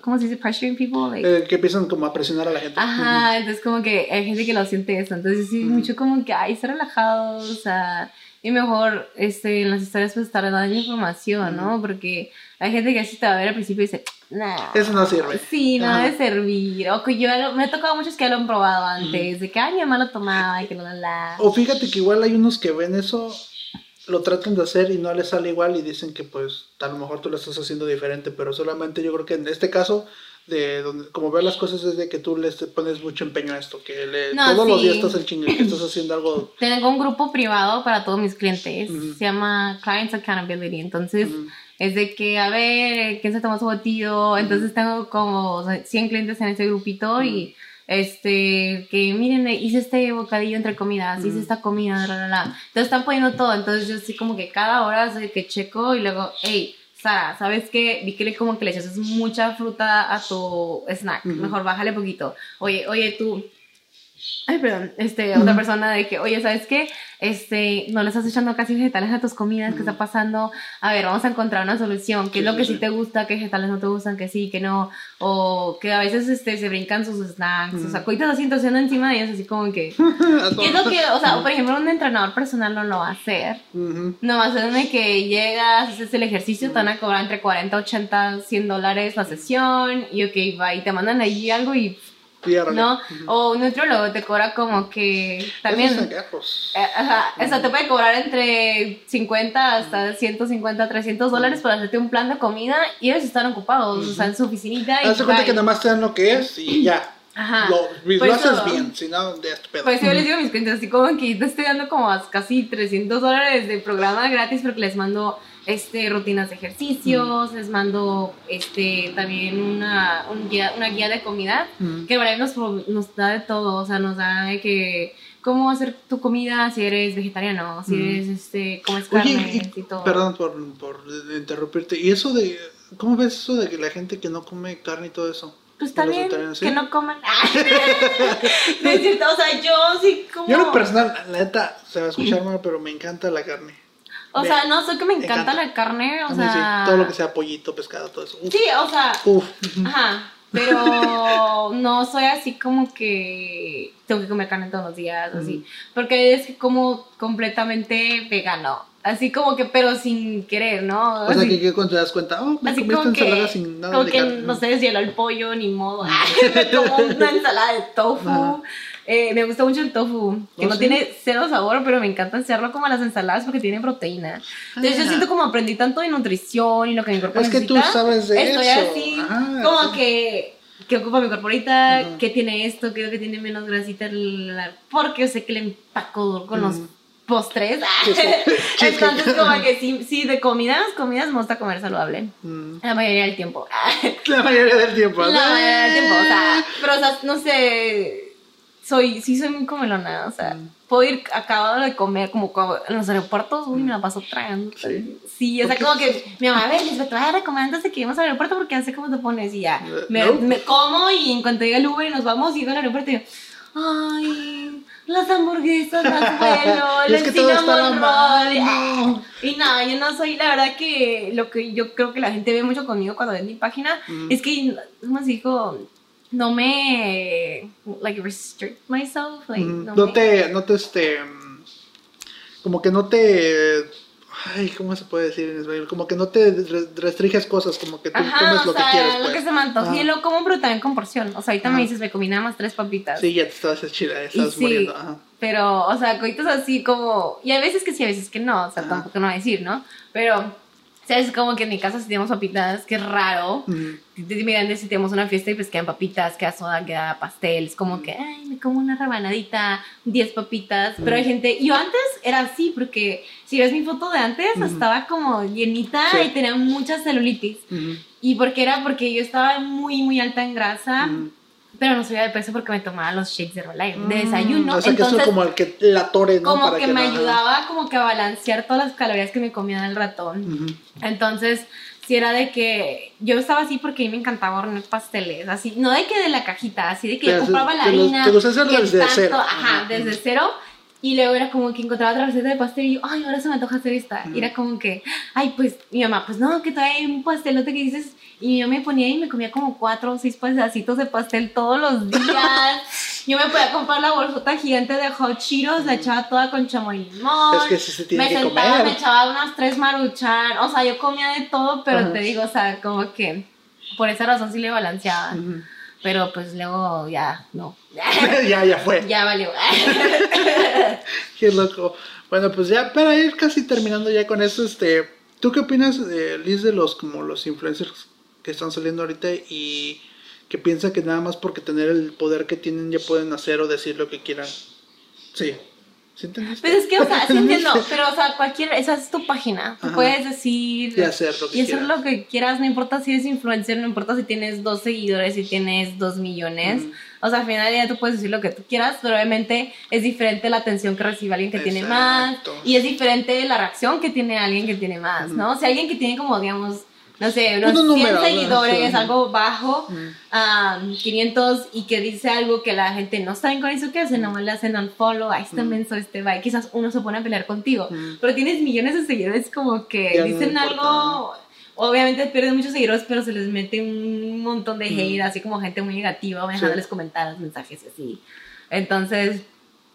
¿cómo se dice? Pressuring people. Eh, que empiezan como a presionar a la gente. Ajá, entonces como que hay gente que lo siente eso. Entonces sí, mucho como que, ay, está relajado, o sea, y mejor este, en las historias pues estar dando información, ¿no? Porque hay gente que así te va a ver al principio y dice, nah. Eso no sirve. Sí, no Ajá. debe servir. O que yo me ha tocado muchos que ya lo han probado antes, de que ay, mi mamá lo tomaba y que la la la. O fíjate que igual hay unos que ven eso, lo tratan de hacer y no les sale igual y dicen que pues a lo mejor tú lo estás haciendo diferente, pero solamente yo creo que en este caso, de donde, como veo las cosas es de que tú le pones mucho empeño a esto, que le- No, todos los días estás en chingue, que estás haciendo algo... Tengo un grupo privado para todos mis clientes. Se llama Clients Accountability. Entonces, es de que, a ver, ¿quién se tomó su batido? Entonces, tengo como o sea, 100 clientes en ese grupito y, este, que miren, hice este bocadillo entre comidas, hice Ujú. esta comida, la, la, la. Entonces, están poniendo todo. Entonces, yo así como que cada hora de que checo y luego, hey, Sara, ¿sabes qué? Vi que le, como que le echas mucha fruta a tu snack. Ujú. Mejor bájale poquito. Oye, oye, tú, Ay, perdón, este, otra persona de que, oye, ¿sabes qué? Este, no le estás echando casi vegetales a tus comidas, ¿qué está pasando? A ver, vamos a encontrar una solución, ¿qué es lo que sí, te gusta, qué vegetales no te gustan, que sí, que no? O que a veces, este, se brincan sus snacks, o sea, coitas así, entonces encima de ellos, así como que, ¿qué es lo que, o sea, por ejemplo, un entrenador personal no lo va a hacer? Ujú. No, es de que llegas, haces el ejercicio, te van a cobrar entre 40, 80, 100 dólares la sesión, y ok, va, y te mandan allí algo y ¿no? O un nutriólogo te cobra como que también... Esos eh, Ajá, o sea, te puede cobrar entre 50 hasta 150, 300 dólares para hacerte un plan de comida y ellos están ocupados, o sea, en su oficinita. y Haz de cuenta que nada más te dan lo que es y ya. Ajá. Lo, lo haces bien, si no, de este pedo. Pues yo les digo a mis clientes, así como que te estoy dando como casi 300 dólares de programa gratis porque les mando este, rutinas de ejercicios, les mando este, también una, un guía, una guía de comida Ujú. que Brian nos, nos da de todo, o sea, nos da de que cómo hacer tu comida si eres vegetariano, si Mm. eres, este, comes Oye, carne y- y todo. perdón por, por interrumpirte. ¿Y eso de, cómo ves eso de que la gente que no come carne y todo eso? Pues ¿De los también sí? que no coman. no es cierto, o sea, yo sí como... Yo en lo personal, la neta, se va a escuchar mal, pero me encanta la carne. O me- sea, no sé que me encanta encanta. la carne, o sea... sí, todo lo que sea pollito, pescado, todo eso. Uf, Sí, o sea, uf. Ajá, pero no soy así como que tengo que comer carne todos los días, así. Porque es como completamente vegano. Así como que, pero sin querer, ¿no? O sea, que, que cuando te das cuenta, oh, me así comiste como que, ensalada sin nada como de que carne. no se deshiela el pollo, ni modo. me como una ensalada de tofu. Ajá. Eh, me gusta mucho el tofu, que ¿Oh, no sí? tiene cero sabor, pero me encanta hacerlo como a las ensaladas porque tiene proteína. Entonces yo Ah. siento como aprendí tanto de nutrición y lo que mi cuerpo Es que tú necesita. sabes de Estoy eso. así, Ajá, como sí. que, que ocupa mi cuerpo ahorita, Ajá. que tiene esto, creo que tiene menos grasita, porque yo sé que le empaco duro con los Ujú. postres. Entonces como que sí, sí, de comidas, comidas me gusta comer saludable. Mm. La mayoría del tiempo. La mayoría del tiempo. La mayoría del tiempo, o sea, pero o sea, no sé, soy, sí soy muy comelona, o sea, Mm. puedo ir acabado de comer como en los aeropuertos, uy, me la paso tragando. Sí. Sí, o sea, como que mi mamá, a ver, te voy a antes de que lleguemos al aeropuerto porque ya sé cómo te pones y ya. Eh, Me, no. me como y en cuanto llegue el Uber y nos vamos, llego al aeropuerto y yo, ay, las hamburguesas, las vuelo, el es que cinnamon roll. mano. Y nada, yo no soy, la verdad que lo que yo creo que la gente ve mucho conmigo cuando ve mi página Mm. es que, como se dijo, no me, like, restrict myself, like, Mm, no, No me- te, no te, este, mm, como que no te, ay, ¿cómo se puede decir en español? Como que no te re- restringes cosas, como que tú Ajá, comes lo sea, que quieres, lo pues. que se me antoje y lo como, pero también con porción. O sea, ahorita Ajá. me dices, me comí nada más tres papitas. Sí, ya te estás chila, estás sí. muriendo. Ajá. Pero, o sea, coitos así como. Y hay veces que sí, a veces que no. O sea, tampoco no voy a decir, ¿no? Pero, ¿sabes? Como que en mi casa sí tenemos papitas, que raro. Mm. Miren, si tenemos una fiesta y pues quedan papitas, queda soda, queda pastel. Es como que, ay, me como una rebanadita, 10 papitas. Pero hay gente. Yo antes era así, porque si ves mi foto de antes, estaba como llenita Sí. y tenía mucha celulitis. Y porque era porque yo estaba muy, muy alta en grasa. Mm. Pero no subía de peso porque me tomaba los shakes de Herbalife, de Mm, desayuno. O sea, que eso Entonces, es como el que la tore, ¿no? como Para que me no- ayudaba como que a balancear todas las calorías que me comía el ratón. Entonces, si era de que yo estaba así porque a mí me encantaba hornear pasteles, así, no de que de la cajita, así de que yo compraba la harina. te gusta hacerlo que desde tanto- cero. Ajá, Ajá. desde cero. Y luego era como que encontraba otra receta de pastel y yo, ay, ahora se me antoja hacer esta. Ujú. Y era como que, ay, pues mi mamá, pues no, que trae un pastelote que dices. Y yo me ponía y me comía como cuatro o seis pedacitos de pastel todos los días. Yo me podía comprar la bolsota gigante de Hot Cheetos, la echaba toda con chamoy limón. Es que sí se tiene me que sentaba, comer. me echaba unas tres maruchan. O sea, yo comía de todo, pero Ajá. te digo, o sea, como que por esa razón sí le balanceaba. Ujú. Pero pues luego ya, no. ya, ya fue. ya valió. Qué loco. Bueno, pues ya para ir casi terminando ya con esto, este, ¿tú qué opinas, eh, Liz, de los como los influencers que están saliendo ahorita y que piensan que nada más porque tener el poder que tienen ya pueden hacer o decir lo que quieran? Sí. ¿Sí entendiste? Pues es que, o sea, sí entiendo, pero, o sea, cualquier, esa es tu página. Tú puedes decir Y hacer lo que y hacer quieras. lo que quieras, no importa si eres influencer, no importa si tienes dos seguidores, si tienes dos millones. Ujú. O sea, al final del día tú puedes decir lo que tú quieras, pero obviamente es diferente la atención que recibe alguien que tiene más Exacto. y es diferente la reacción que tiene alguien que tiene más, ¿no? Si alguien que tiene como, digamos, no sé, unos Unos 100 números, ¿no? seguidores, Sí. algo bajo, Ujú. ah, 500 y que dice algo que la gente no sabe con eso que hace, nomás le hacen unfollow, ahí está menso este va, y quizás uno se pone a pelear contigo, Mm. pero tienes millones de seguidores como que Ya no dicen importa. algo, obviamente pierden muchos seguidores, pero se les mete un montón de Mm. hate, así como gente muy negativa, dejándoles comentarios, mensajes y así. Entonces,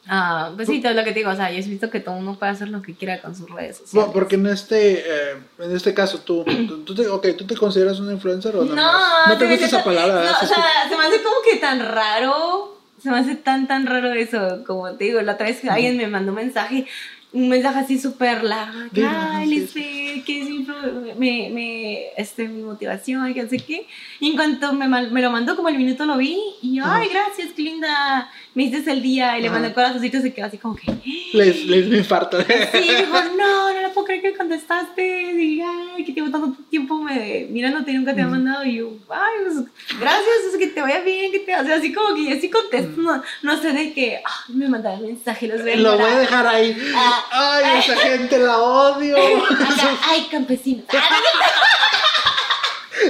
ah, pues sí, todo lo que te digo, o sea, yo he visto que todo uno puede hacer lo que quiera con sus redes sociales. Bueno, porque en este, eh, en este caso, tú, tú, tú te, okay, ¿tú te consideras una influencer o no? No, no te gusta esa palabra, no, o sea, se me hace como que tan raro. Se me hace tan, tan raro eso. Como te digo, la otra vez que alguien me mandó un mensaje. Un mensaje así súper largo. que, Ay, Lisbeth, que es me, este, mi motivación, que no sé qué. Y en cuanto me, me lo mandó, como el minuto lo vi. Y yo, ay, gracias, qué linda. Me hiciste el día. Y le mandé corazoncitos y se quedó así como que. Les, les me infarto. Sí, dijo, no, no lo puedo creer que contestaste. Y, ay, que llevo tanto tiempo me, mirándote y nunca te ha mandado. Y yo, ay, pues, gracias, es que te vaya bien, que te, o sea, así como que yo sí contesto, no, no sé de que, ay, me mandaron mensaje, los a Lo voy a dejar ahí. Ah. Ay, esa gente la odio. Acá, ay, campesino.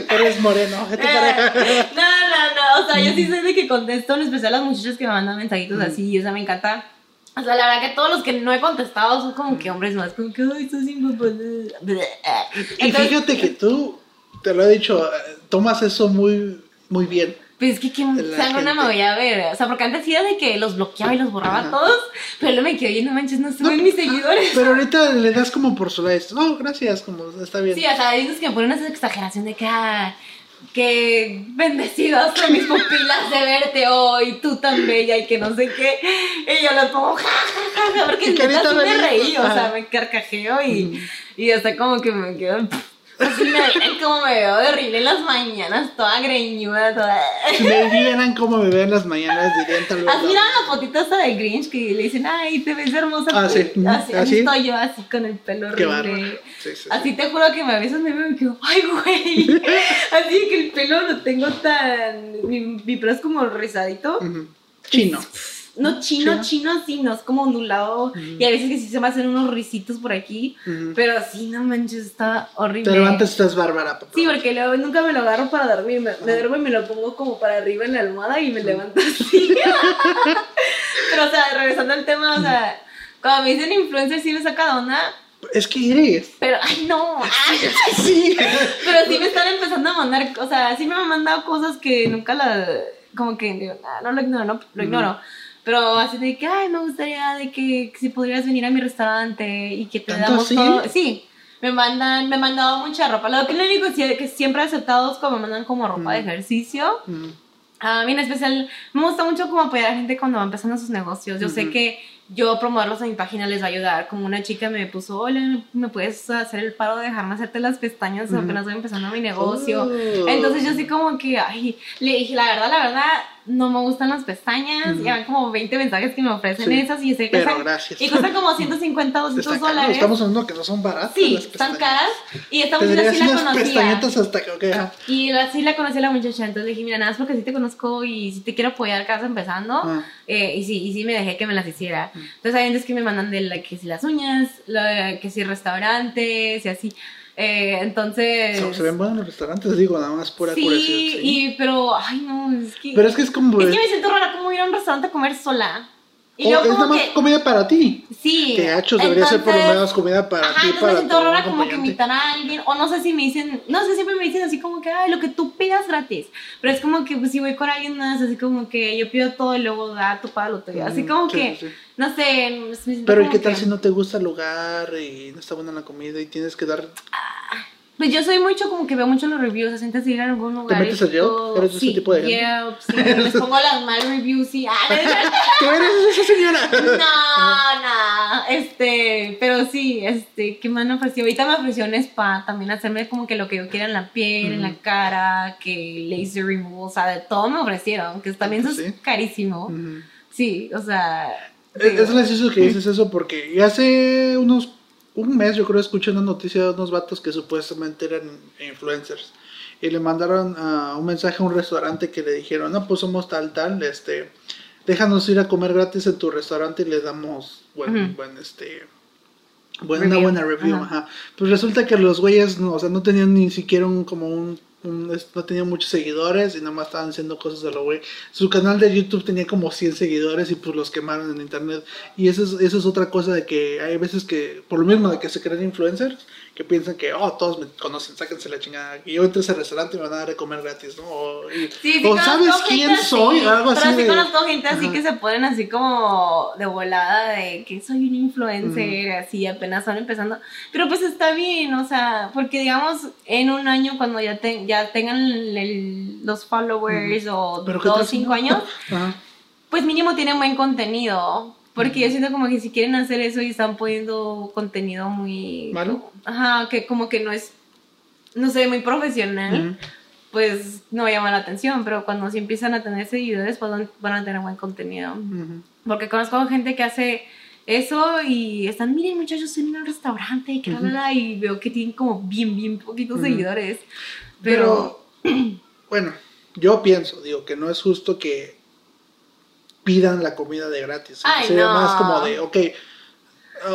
Eres moreno. ¿qué te parece? No, o sea, yo sí soy de que contesto, en especial las muchachas que me mandan mensajitos así, y o sea, me encanta. O sea, la verdad que todos los que no he contestado son como que hombres más, como que, ay, estás sin papá. Y fíjate que tú, te lo he dicho, eh, tomas eso muy, muy bien. Pues es que qué no me voy a ver. O sea, porque antes era de que los bloqueaba y los borraba a todos. Pero luego me quedé oye, no manches, no suben mis seguidores. Pero ahorita le das como por su lado. No, gracias, como está bien. Sí, o sea, dices que me ponen una exageración de que, ah, que bendecidos son mis pupilas de verte hoy, tú tan bella y que no sé qué. Y yo lo pongo, ja, ja, ja, ja, porque sí me reí, o sea, me carcajeo y, y hasta como que me quedo. Así me como me veo de horrible en las mañanas, toda greñuda, toda. Si me vieran cómo me veo en las mañanas, dirían tal vez. Así no. era la fotito esta de Grinch que le dicen, ay, te ves hermosa. Ah, sí. Así, así ¿Así? estoy yo, así con el pelo Qué horrible. Sí, sí. Así te juro que me a veces me veo y me quedo, ay, güey. Así que el pelo lo tengo tan. Mi, mi pelo es como rizadito. Chino. No chino, Chino. chino, sí, no es como ondulado. Y a veces que sí se me hacen unos risitos por aquí. Pero sí, no manches, está horrible. Te levantas y estás bárbara. papá. Sí, porque luego nunca me lo agarro para dormir. Me, me duermo y me lo pongo como para arriba en la almohada y me levanto así. Pero, o sea, regresando al tema, o sea, cuando me dicen influencer, sí me saca de onda. Es que eres. Pero, ay, no. ay, Sí. pero sí me están empezando a mandar, o sea, sí me han mandado cosas que nunca la. Como que digo, "Ah, no lo ignoro, no, lo ignoro. Pero así de que, ay, me gustaría de que, si pudieras venir a mi restaurante y que te ¿Tanto damos así? todo. Sí, me mandan, me han mandado mucha ropa. Lo que lo único que siempre he aceptado es como me mandan como ropa de ejercicio. Ujú. A mí en especial me gusta mucho como apoyar a gente cuando va empezando sus negocios. Yo sé que yo promoverlos en mi página les va a ayudar. Como una chica me puso, hola, ¿me puedes hacer el paro de dejarme hacerte las pestañas? Ujú. Apenas voy empezando mi negocio. Oh. Entonces yo así como que, ay, le dije, la verdad, la verdad, no me gustan las pestañas. Ujú. Llevan como 20 mensajes que me ofrecen Sí, esas y sé que pero cuestan- gracias. Y cuestan como 150, 200 Está caro. dólares. Estamos hablando que no son baratas. Sí, las están caras. Y esta muchacha sí la conocía. hasta que. Y así la conocí a la muchacha, entonces le dije, mira, nada más porque sí te conozco y sí te quiero apoyar que vas empezando. Ah. Eh, y sí, y sí me dejé que me las hiciera. Entonces hay gente que me mandan de la, que si las uñas, la, que si restaurantes y así. Eh, entonces... Se, se ven buenos los restaurantes, digo, nada más pura sí, curiosidad. Sí. y pero, ay no, es que... Pero es que es como. es que me siento rara como ir a un restaurante a comer sola. Y yo es como nada más que- comida para ti. Sí. Que hachos debería ser por lo entonces- menos comida para Ajá, ti, entonces para siento rara como que invitar a alguien, o no sé si me dicen, no sé, siempre me dicen así como que, ay, lo que tú pidas gratis, pero es como que pues, si voy con alguien más, así como que yo pido todo y luego da tu paga lo tuyo, así Mm, como sí, que, sí, no sé, me Pero ¿y qué tal que- si no te gusta el lugar y no está buena la comida y tienes que dar... Pues yo soy mucho como que veo mucho los reviews, así antes de ir a algún lugar. metes y a Yelp? ¿Eres de ese sí, tipo de gente? Yelp, sí, les pongo las mal reviews y... Ah, es. ¿Tú eres esa señora? No, no, este, pero sí, este, ¿qué más me ofreció? Ahorita me ofreció un spa, también hacerme como que lo que yo quiera en la piel, en la cara, que laser removal, o sea, de todo me ofrecieron, que también eso Pues es sí. carísimo. Sí, o sea... Es, es gracioso que dices eso porque hace unos un mes yo creo escuché una noticia de unos vatos que supuestamente eran influencers y le mandaron ah, un mensaje a un restaurante que le dijeron no pues somos tal tal este déjanos ir a comer gratis en tu restaurante y le damos buen buen este Review. una buena review Ajá. ajá. pues resulta que los güeyes no o sea no tenían ni siquiera un como un no tenían muchos seguidores y nomás estaban haciendo cosas de lo güey. Su canal de YouTube tenía como 100 seguidores y pues los quemaron en internet. Y eso es, eso es otra cosa de que hay veces que, por lo mismo de que se crean influencers, que piensan que, oh, todos me conocen, sáquense la chingada. Y yo entro a ese restaurante y me van a dar de comer gratis, ¿no? O, y- Sí, sí, o ¿sabes gente quién así, soy? Algo así Pero sí conozco gente así que se ponen así como de volada de que soy un influencer, así apenas van empezando. Pero pues está bien, o sea, porque digamos en un año cuando ya, te- ya tengan el- los followers o Pero ¿qué dos, cinco años, pues mínimo tienen buen contenido. Porque yo siento como que si quieren hacer eso y están poniendo contenido muy... ¿Malo? Ajá, que como que no es, no sé, muy profesional Ujú. pues no llama la atención, pero cuando sí empiezan a tener seguidores, pues van- a tener buen contenido. Porque conozco gente que hace eso y están, miren muchachos, estoy en un restaurante y que la", y veo que tienen como bien, bien poquitos seguidores. Pero, Pero, bueno, yo pienso, digo, que no es justo que pidan la comida de gratis. Ay, Sería no. más como de, ok,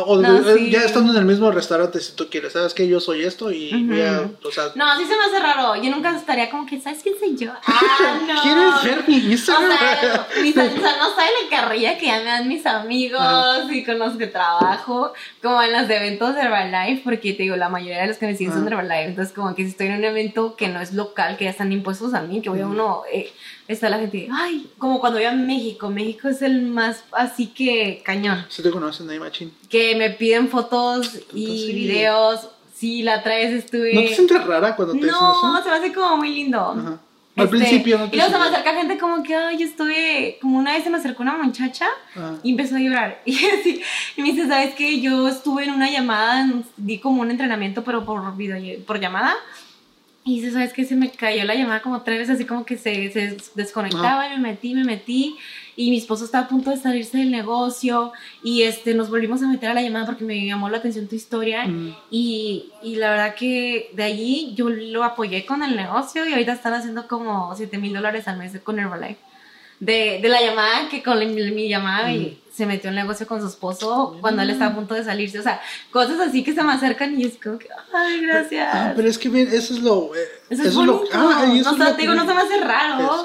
o No, de- sí. ya estando en el mismo restaurante si tú quieres, ¿sabes que Yo soy esto y Ujú. voy a, o sea, no, sí se me hace raro. Yo nunca estaría como que, ¿sabes quién soy yo? Ah, no. ¿quieres ver mi O Instagram? sea, o sea, no sabe la carrilla que ya me dan mis amigos y con los que trabajo, como en los eventos de Herbalife, porque te digo, la mayoría de los que me siguen son de Ah. Herbalife, entonces como que si estoy en un evento que no es local, que ya están impuestos a mí, que voy a uno, eh, está la gente, ay, como cuando voy a México, México es el más así que cañón, Si te conocen ahí, machín. que me piden fotos y videos, sí, la otra vez estuve... ¿No te sientes rara cuando te dicen No, eso? se me hace como muy lindo. Ajá. Al Este, principio no te Y luego se me acerca gente como que, ay, yo estuve, como una vez se me acercó una muchacha Ajá. y empezó a llorar. Y, así, y me dice, ¿sabes qué? Yo estuve en una llamada, di como un entrenamiento, pero por video, por llamada. Y dice, ¿sabes qué? Se me cayó la llamada como tres veces, así como que se, se desconectaba y me metí, me metí. Y mi esposo estaba a punto de salirse del negocio. Y este, nos volvimos a meter a la llamada porque me llamó la atención tu historia. Mm. Y, y la verdad que de allí yo lo apoyé con el negocio y ahorita están haciendo como 7 mil dólares al mes con Herbalife. De, de la llamada que con la- mi llamada y se metió en negocio con su esposo cuando él estaba a punto de salirse. O sea, cosas así que se me acercan y es como que, ay, gracias. Ah, pero es que bien, eso es lo... eh, Eso es lo- ah, y eso no, es lo te digo, que- no se me hace raro.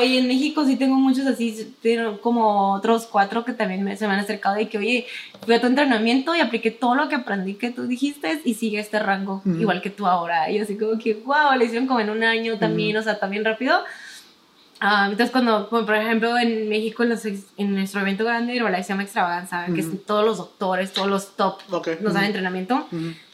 En México sí tengo muchos así, tengo como otros cuatro que también me- se me han acercado y que, oye, fui a tu entrenamiento y apliqué todo lo que aprendí que tú dijiste y sigue este rango, igual que tú ahora. Y así como que, wow, le hicieron como en un año también, o sea, también rápido. Ah, entonces, cuando, como por ejemplo, en México, en, los en nuestro evento grande, Herbalife se llama Extravaganza, que Ujú. es todos los doctores, todos los top nos dan entrenamiento.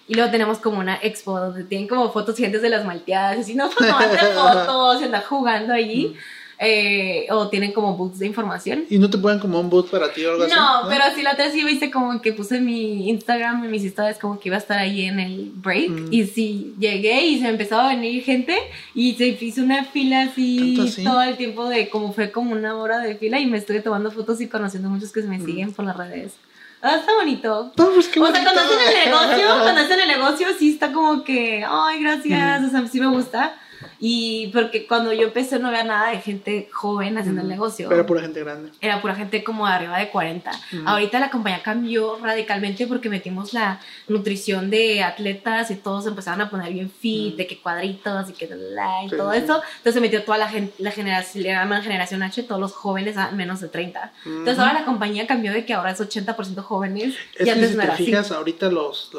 Y luego tenemos como una expo donde tienen como fotos gigantes de las malteadas, y así, no, tomarte fotos, y andar jugando allí. Eh, o tienen como booths de información. ¿Y no te ponen como un boot para ti o algo así? No, pero sí la otra sí viste como que puse mi Instagram, en mis historias, como que iba a estar ahí en el break. Mm. Y sí, llegué y se me empezó a venir gente y se hizo una fila así, ¿Tanto así? todo el tiempo de como fue como una hora de fila y me estuve tomando fotos y conociendo muchos que me Mm. siguen por las redes. Ah, está bonito. No, pues qué O sea, cuando hacen el negocio, cuando hacen el negocio, sí está como que, ay, gracias, o sea, sí me gusta. Y porque cuando yo empecé no había nada de gente joven haciendo el negocio. Era pura gente grande. Era pura gente como de arriba de 40. Ahorita la compañía cambió radicalmente porque metimos la nutrición de atletas y todos empezaron a poner bien fit, de que cuadritos y que y todo eso. Entonces se metió toda la, la generación, le llaman generación H, todos los jóvenes a menos de 30. Entonces ahora la compañía cambió de que ahora es 80% jóvenes. Es y antes si no te fijas, ahorita los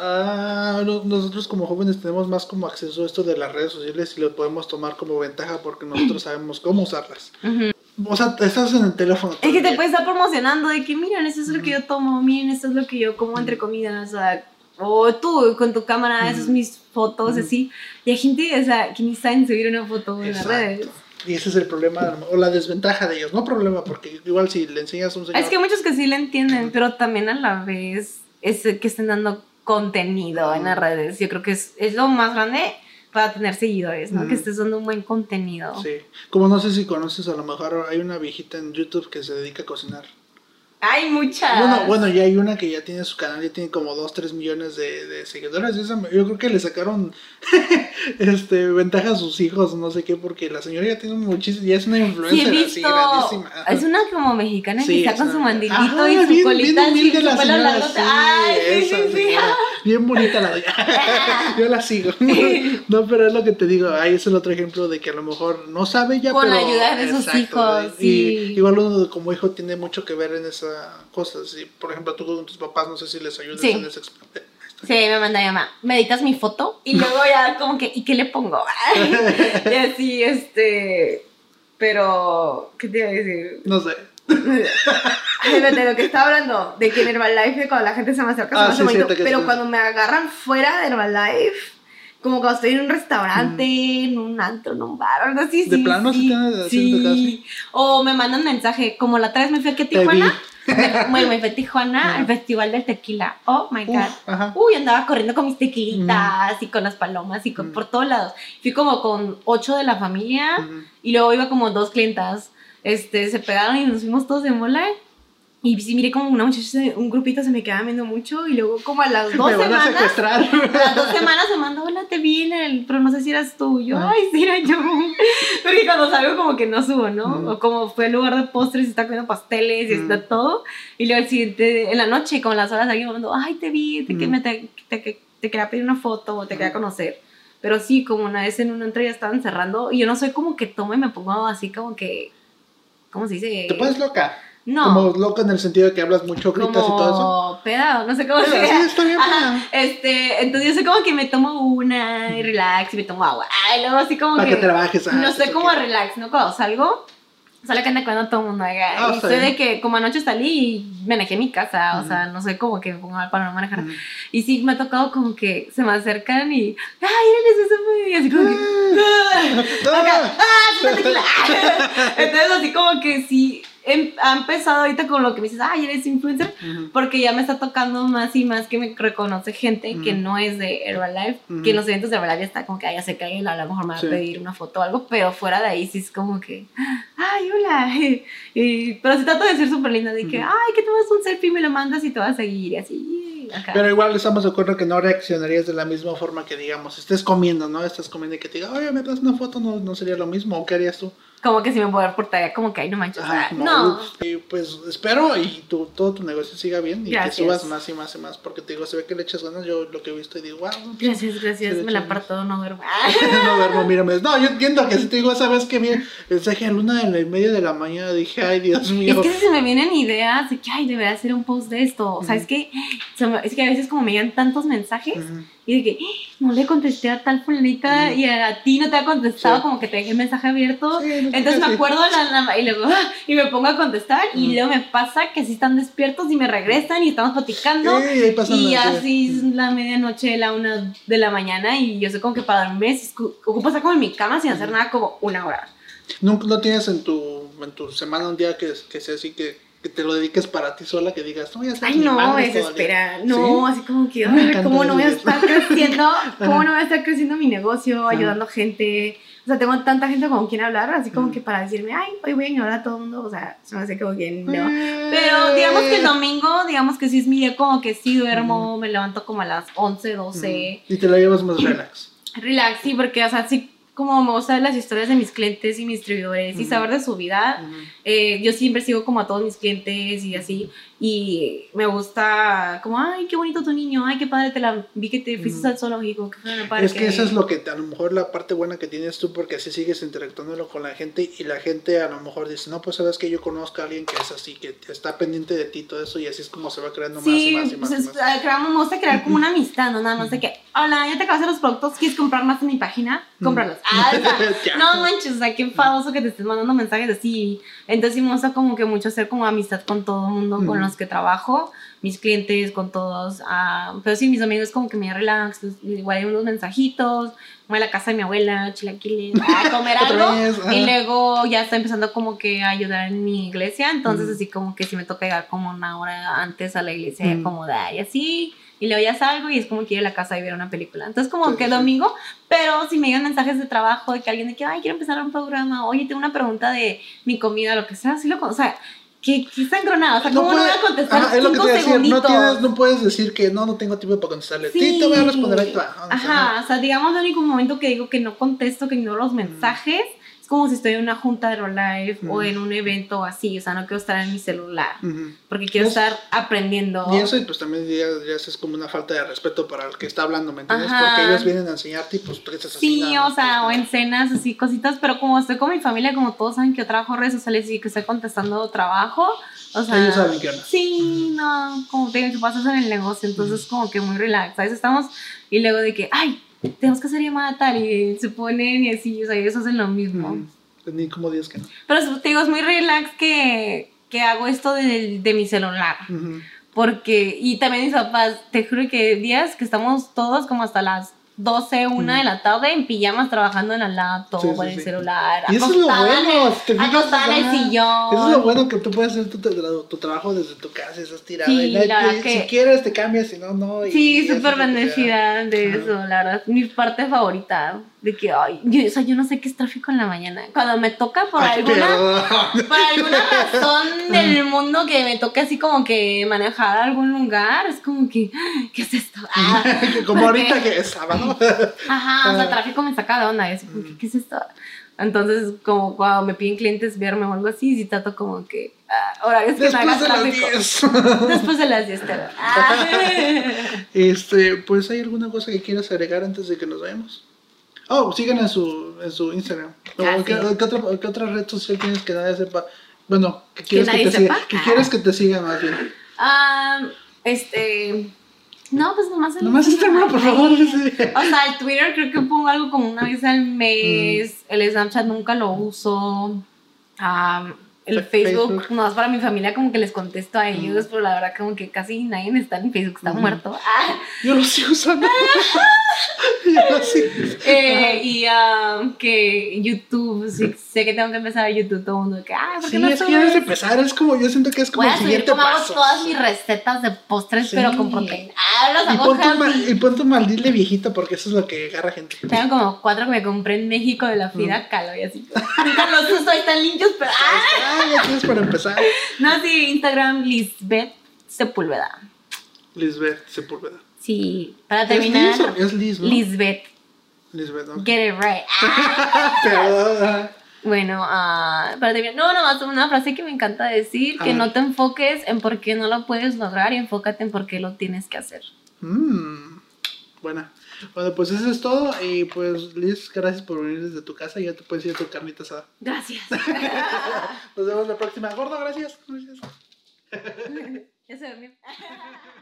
Ah, nosotros como jóvenes tenemos más como acceso a esto de las redes sociales y lo podemos tomar como ventaja porque nosotros sabemos cómo usarlas. O sea, estás en el teléfono. Es que te puedes estar promocionando de que, miren, esto es lo que yo tomo, miren, esto es lo que yo como entre comidas, o sea, o tú con tu cámara, esas son mis fotos, así. Y hay gente, o sea, que ni saben subir una foto en las redes. Y ese es el problema, o la desventaja de ellos. No problema, porque igual si le enseñas a un señor... Es que hay muchos que sí le entienden, pero también a la vez es que estén dando contenido en las redes. Yo creo que es, es lo más grande para tener seguidores, ¿no? Que estés dando un buen contenido. Sí. Como no sé si conoces, a lo mejor hay una viejita en YouTube que se dedica a cocinar. Hay muchas. Bueno, bueno, ya hay una que ya tiene su canal, ya tiene como 2, 3 millones de, de seguidores. yo creo que le sacaron este, ventaja a sus hijos, no sé qué, porque la señora ya tiene muchísimo, ya es una influencer sí, así grandísima. Es una como mexicana que está con su mandilito y su bien, colita bien la señora, sí, Ay, sí, sí, Bien bonita la doña. yo la sigo. no, pero es lo que te digo, ahí es el otro ejemplo de que a lo mejor no sabe ya, con pero... La ayuda de sus hijos, y, Igual uno como hijo tiene mucho que ver en esa cosas. Y, por ejemplo, tú con tus papás, no sé si les ayudas en ese Sí, me manda mi mamá, ¿meditas mi foto? Y luego ya como que, ¿y qué le pongo? y así, este, pero, ¿qué te iba a decir? No sé. de lo que estaba hablando, de que en Herbalife cuando la gente se me acerca, ah, se me hace pero cuando me agarran fuera de Herbalife, como cuando estoy en un restaurante, en un antro, en un bar, algo así. ¿De plano sí, sí. O me mandan mensaje, como la otra vez me fui aquí a Tijuana. Bueno, me fui a Tijuana al festival del tequila. Oh my god. Uy, andaba corriendo con mis tequilitas y con las palomas y con, por todos lados. Fui como con ocho de la familia y luego iba como dos clientas. Este, se pegaron y nos fuimos todos de mola. Y sí, miré como una muchacha, un grupito se me quedaba viendo mucho y luego como a las dos me semanas. Van a, secuestrar. a las dos semanas se mandó, hola, te vi en el, pero no sé si eras tú. Yo, ah. ay, sí era yo. Porque cuando salgo como que no subo, ¿no? O como fue el lugar de postres y está comiendo pasteles y está todo. Y luego el siguiente, en la noche, como las horas, alguien me mandó, ay, te vi, te, me, te, te, te, quería pedir una foto o te quería conocer. Pero sí, como una vez en una entrevista estaban cerrando y yo no soy como que tomo y me pongo así como que, ¿cómo se dice? Te puedes loca. No. Como loca en el sentido de que hablas mucho, gritas y todo eso. Pedado, no sé cómo se Sí, está bien, Este, entonces yo sé como que me tomo una y relax y me tomo agua. Ay, luego así como Para que, trabajes. Ah, no sé cómo relax, ¿no? Cuando salgo, sale que anda cuando todo el mundo haga. Ah, y sé de que como anoche salí y manejé mi casa, o sea, no sé cómo que pongo mal para no manejar. Y sí, me ha tocado como que se me acercan y, ay, eres eso y así como que, ah, ah, Entonces así como que sí Em, ha empezado ahorita con lo que me dices, ay, eres influencer, porque ya me está tocando más y más que me reconoce gente que no es de Herbalife, que en los eventos de Herbalife está como que, ay, ya se cae, a lo mejor me va a pedir una foto o algo, pero fuera de ahí sí es como que, ay, hola, y, pero si trato de ser súper linda, de que, ay, que tomas un selfie y me lo mandas y te vas a seguir y así. Pero igual estamos de acuerdo que no reaccionarías de la misma forma que, digamos, estés comiendo, ¿no? Estás comiendo y que te diga, oye, me das una foto, no, no sería lo mismo, ¿o qué harías tú? Como que si me puedo portaría como que ahí no manches. no. Y pues espero y tu, todo tu negocio siga bien y que subas más y más y más. Porque te digo, se ve que le echas ganas. Yo lo que he visto y digo, wow. Gracias, gracias. Me la parto, no duermo. no duermo, mírame. No, yo entiendo que si te digo, ¿sabes qué? Bien, mensaje a luna en el medio de la mañana. Dije, ay, Dios mío. Es que se me vienen ideas de que, ay, debería hacer un post de esto. O sea, es que, es que a veces como me llegan tantos mensajes y de que no le contesté a tal fulanita y a ti no te ha contestado, como que te dejé el mensaje abierto. Entonces me acuerdo la, y luego y me pongo a contestar y luego me pasa que si están despiertos y me regresan y estamos platicando y así es la medianoche, la una de la mañana y yo sé como que para dormir ocupo estar como en mi cama sin hacer nada como una hora. ¿Nunca no tienes en tu, en tu semana un día que, que sea así que que te lo dediques para ti sola, que digas, no, ya Ay, no, es espera, no, así como que, ¿cómo no voy a estar creciendo? ¿Cómo no voy a estar creciendo mi negocio, ayudando gente? O sea, tengo tanta gente con quien hablar, así como que para decirme, ay, hoy voy a ignorar a todo el mundo, o sea, se me hace como que no. Pero digamos que el domingo, digamos que sí es mi día como que sí duermo, me levanto como a las 11, 12. Y te la llevas más relax. Relax, sí, porque, o sea, sí como me gusta las historias de mis clientes y mis distribuidores y saber de su vida. Eh, yo siempre sigo como a todos mis clientes y así. Y me gusta como, ay, qué bonito tu niño, ay, qué padre te la vi que te fuiste Ujú. al zoológico, Es que eso es lo que a lo mejor la parte buena que tienes tú porque así sigues interactuándolo con la gente y la gente a lo mejor dice, no, pues sabes que yo conozco a alguien que es así, que está pendiente de ti y todo eso y así es como se va creando más Sí, y más y más. pues y más. ah, creamos, me gusta crear como una amistad, no nada más de que, hola, ya te acabaste los productos, ¿quieres comprar más en mi página? Cómpralos. Ah, o sea, Ya. no manches, o sea, qué enfadoso que te estés mandando mensajes así. Entonces sí me gusta como que mucho hacer como amistad con todo el mundo con Ujú. los que trabajo, mis clientes, con todos. ah, pero sí, mis amigos como que me relax, igual hay unos mensajitos, voy a la casa de mi abuela, chilaquiles, a comer Otra algo. vez. Y luego ya estoy empezando como que a ayudar en mi iglesia, entonces así como que si me toca llegar como una hora antes a la iglesia Ujú. acomodar y así. Y luego ya salgo y es como que ir a la casa y ver una película. Entonces como Sí, que sí, domingo, pero si me llegan mensajes de trabajo de que alguien de que, ay, quiero empezar un programa, oye, tengo una pregunta de mi comida, lo que sea, así lo, o sea, que, está engronado, o sea, ¿cómo no, voy a contestar ajá, es lo que te a decir, no, tienes, no puedes decir que no, no tengo tiempo para contestarle. Sí, te voy a responder ahí. tú, ajá, o sea, digamos, el único momento que digo que no contesto, que ignoro los mensajes, es como si estoy en una junta de Live o Mm. en un evento así, o sea, no quiero estar en mi celular, porque quiero Es- estar aprendiendo. Y eso, y pues también ya, ya es como una falta de respeto para el que está hablando, ¿me entiendes? Ajá. Porque ellos vienen a enseñarte y pues tú estás así. Sí, nada o sea, o pues, en cenas, así, cositas, pero como estoy con mi familia, como todos saben que yo trabajo redes sociales y que estoy contestando trabajo, o sea... Ellos saben qué onda. Sí, no, como te digo, tú pasas en el negocio, entonces como que muy relax, a veces estamos y luego de que, ay, tenemos que hacer llamada tal y se ponen y así, o sea, ellos hacen lo mismo. Pues Ni como digas que no. Pero te digo, es muy relax que, que hago esto de, de mi celular. Porque, y también mis papás, te juro que días que estamos todos como hasta las 12, 1 de la tarde en pijamas trabajando en la laptop Sí, o sí, en el sí. celular. Y eso es lo bueno, te acostada en el sillón. Eso es lo bueno que tú puedes hacer tu, tu, tu trabajo desde tu casa, estás tirada. Sí, la que- Si quieres te cambias, si no, no. y- Sí, súper bendecida de eso, la verdad. Mi parte favorita. De que, ay, yo, o sea, yo no sé qué es tráfico en la mañana. Cuando me toca por Ay, alguna. Por alguna razón del mundo que me toque así como que manejar algún lugar, es como que, ¿qué es esto? Ah, Como porque- ahorita que es sábado. Ajá, o sea, Ah. tráfico me saca de onda, y como que, ¿qué es esto? Entonces, como cuando me piden clientes verme o algo así, sí trato como que ah, horarios que no Después de las tráfico. 10. Después de las 10, pero- Ah. Este, pues hay alguna cosa que quieras agregar antes de que nos vayamos. Oh, sigan en su, en su Instagram. Ah, ¿qué, sí. qué otra, qué otra red social tienes que nadie sepa? Bueno, que quieres que, nadie te siga. sepa? Que Ah. quieres que te siga más bien. Ah, este. No, pues nomás el Nomás Instagram, por favor. sí. O sea, el Twitter creo que pongo algo como una vez al mes. Mm. El Snapchat nunca lo uso. Ah, el Facebook, Facebook. Mm. es para mi familia, como que les contesto a ellos, pero la verdad, como que casi nadie está en Facebook, está muerto. Ah, Yo lo sigo usando. Yo lo sigo. eh, y ah, que YouTube, sí, sé que tengo que empezar a YouTube, todo el mundo, que, ah, ¿por qué Sí, no es que subes? empezar. Es como, yo siento que es como Voy a el siguiente como hago paso. todas mis recetas de postres, Sí. pero con proteína. Ah, los Y pon, tu ma- healthy. y pon tu maldile viejito porque eso es lo que agarra gente. Tengo como cuatro que me compré en México de la Frida Kahlo y así. Nunca los uso, están limpios, pero... ¡ah! Ya tienes para empezar. No, sí, Instagram, Lisbeth Sepúlveda. Lisbeth Sepúlveda. Sí, para ¿Es terminar, es Liz, no? Lisbeth, Lisbeth, ¿no? get it right. Ah. Perdón. Bueno, ah, para terminar, no, nomás una frase que me encanta decir, A que ver. no te enfoques en por qué no lo puedes lograr y enfócate en por qué lo tienes que hacer. Mm, buena. Bueno, pues eso es todo. Y pues, Liz, gracias por venir desde tu casa. Ya te puedes ir a tu carnita asada. Gracias. Nos vemos la próxima. Gordo, gracias. Gracias. ya se durmió.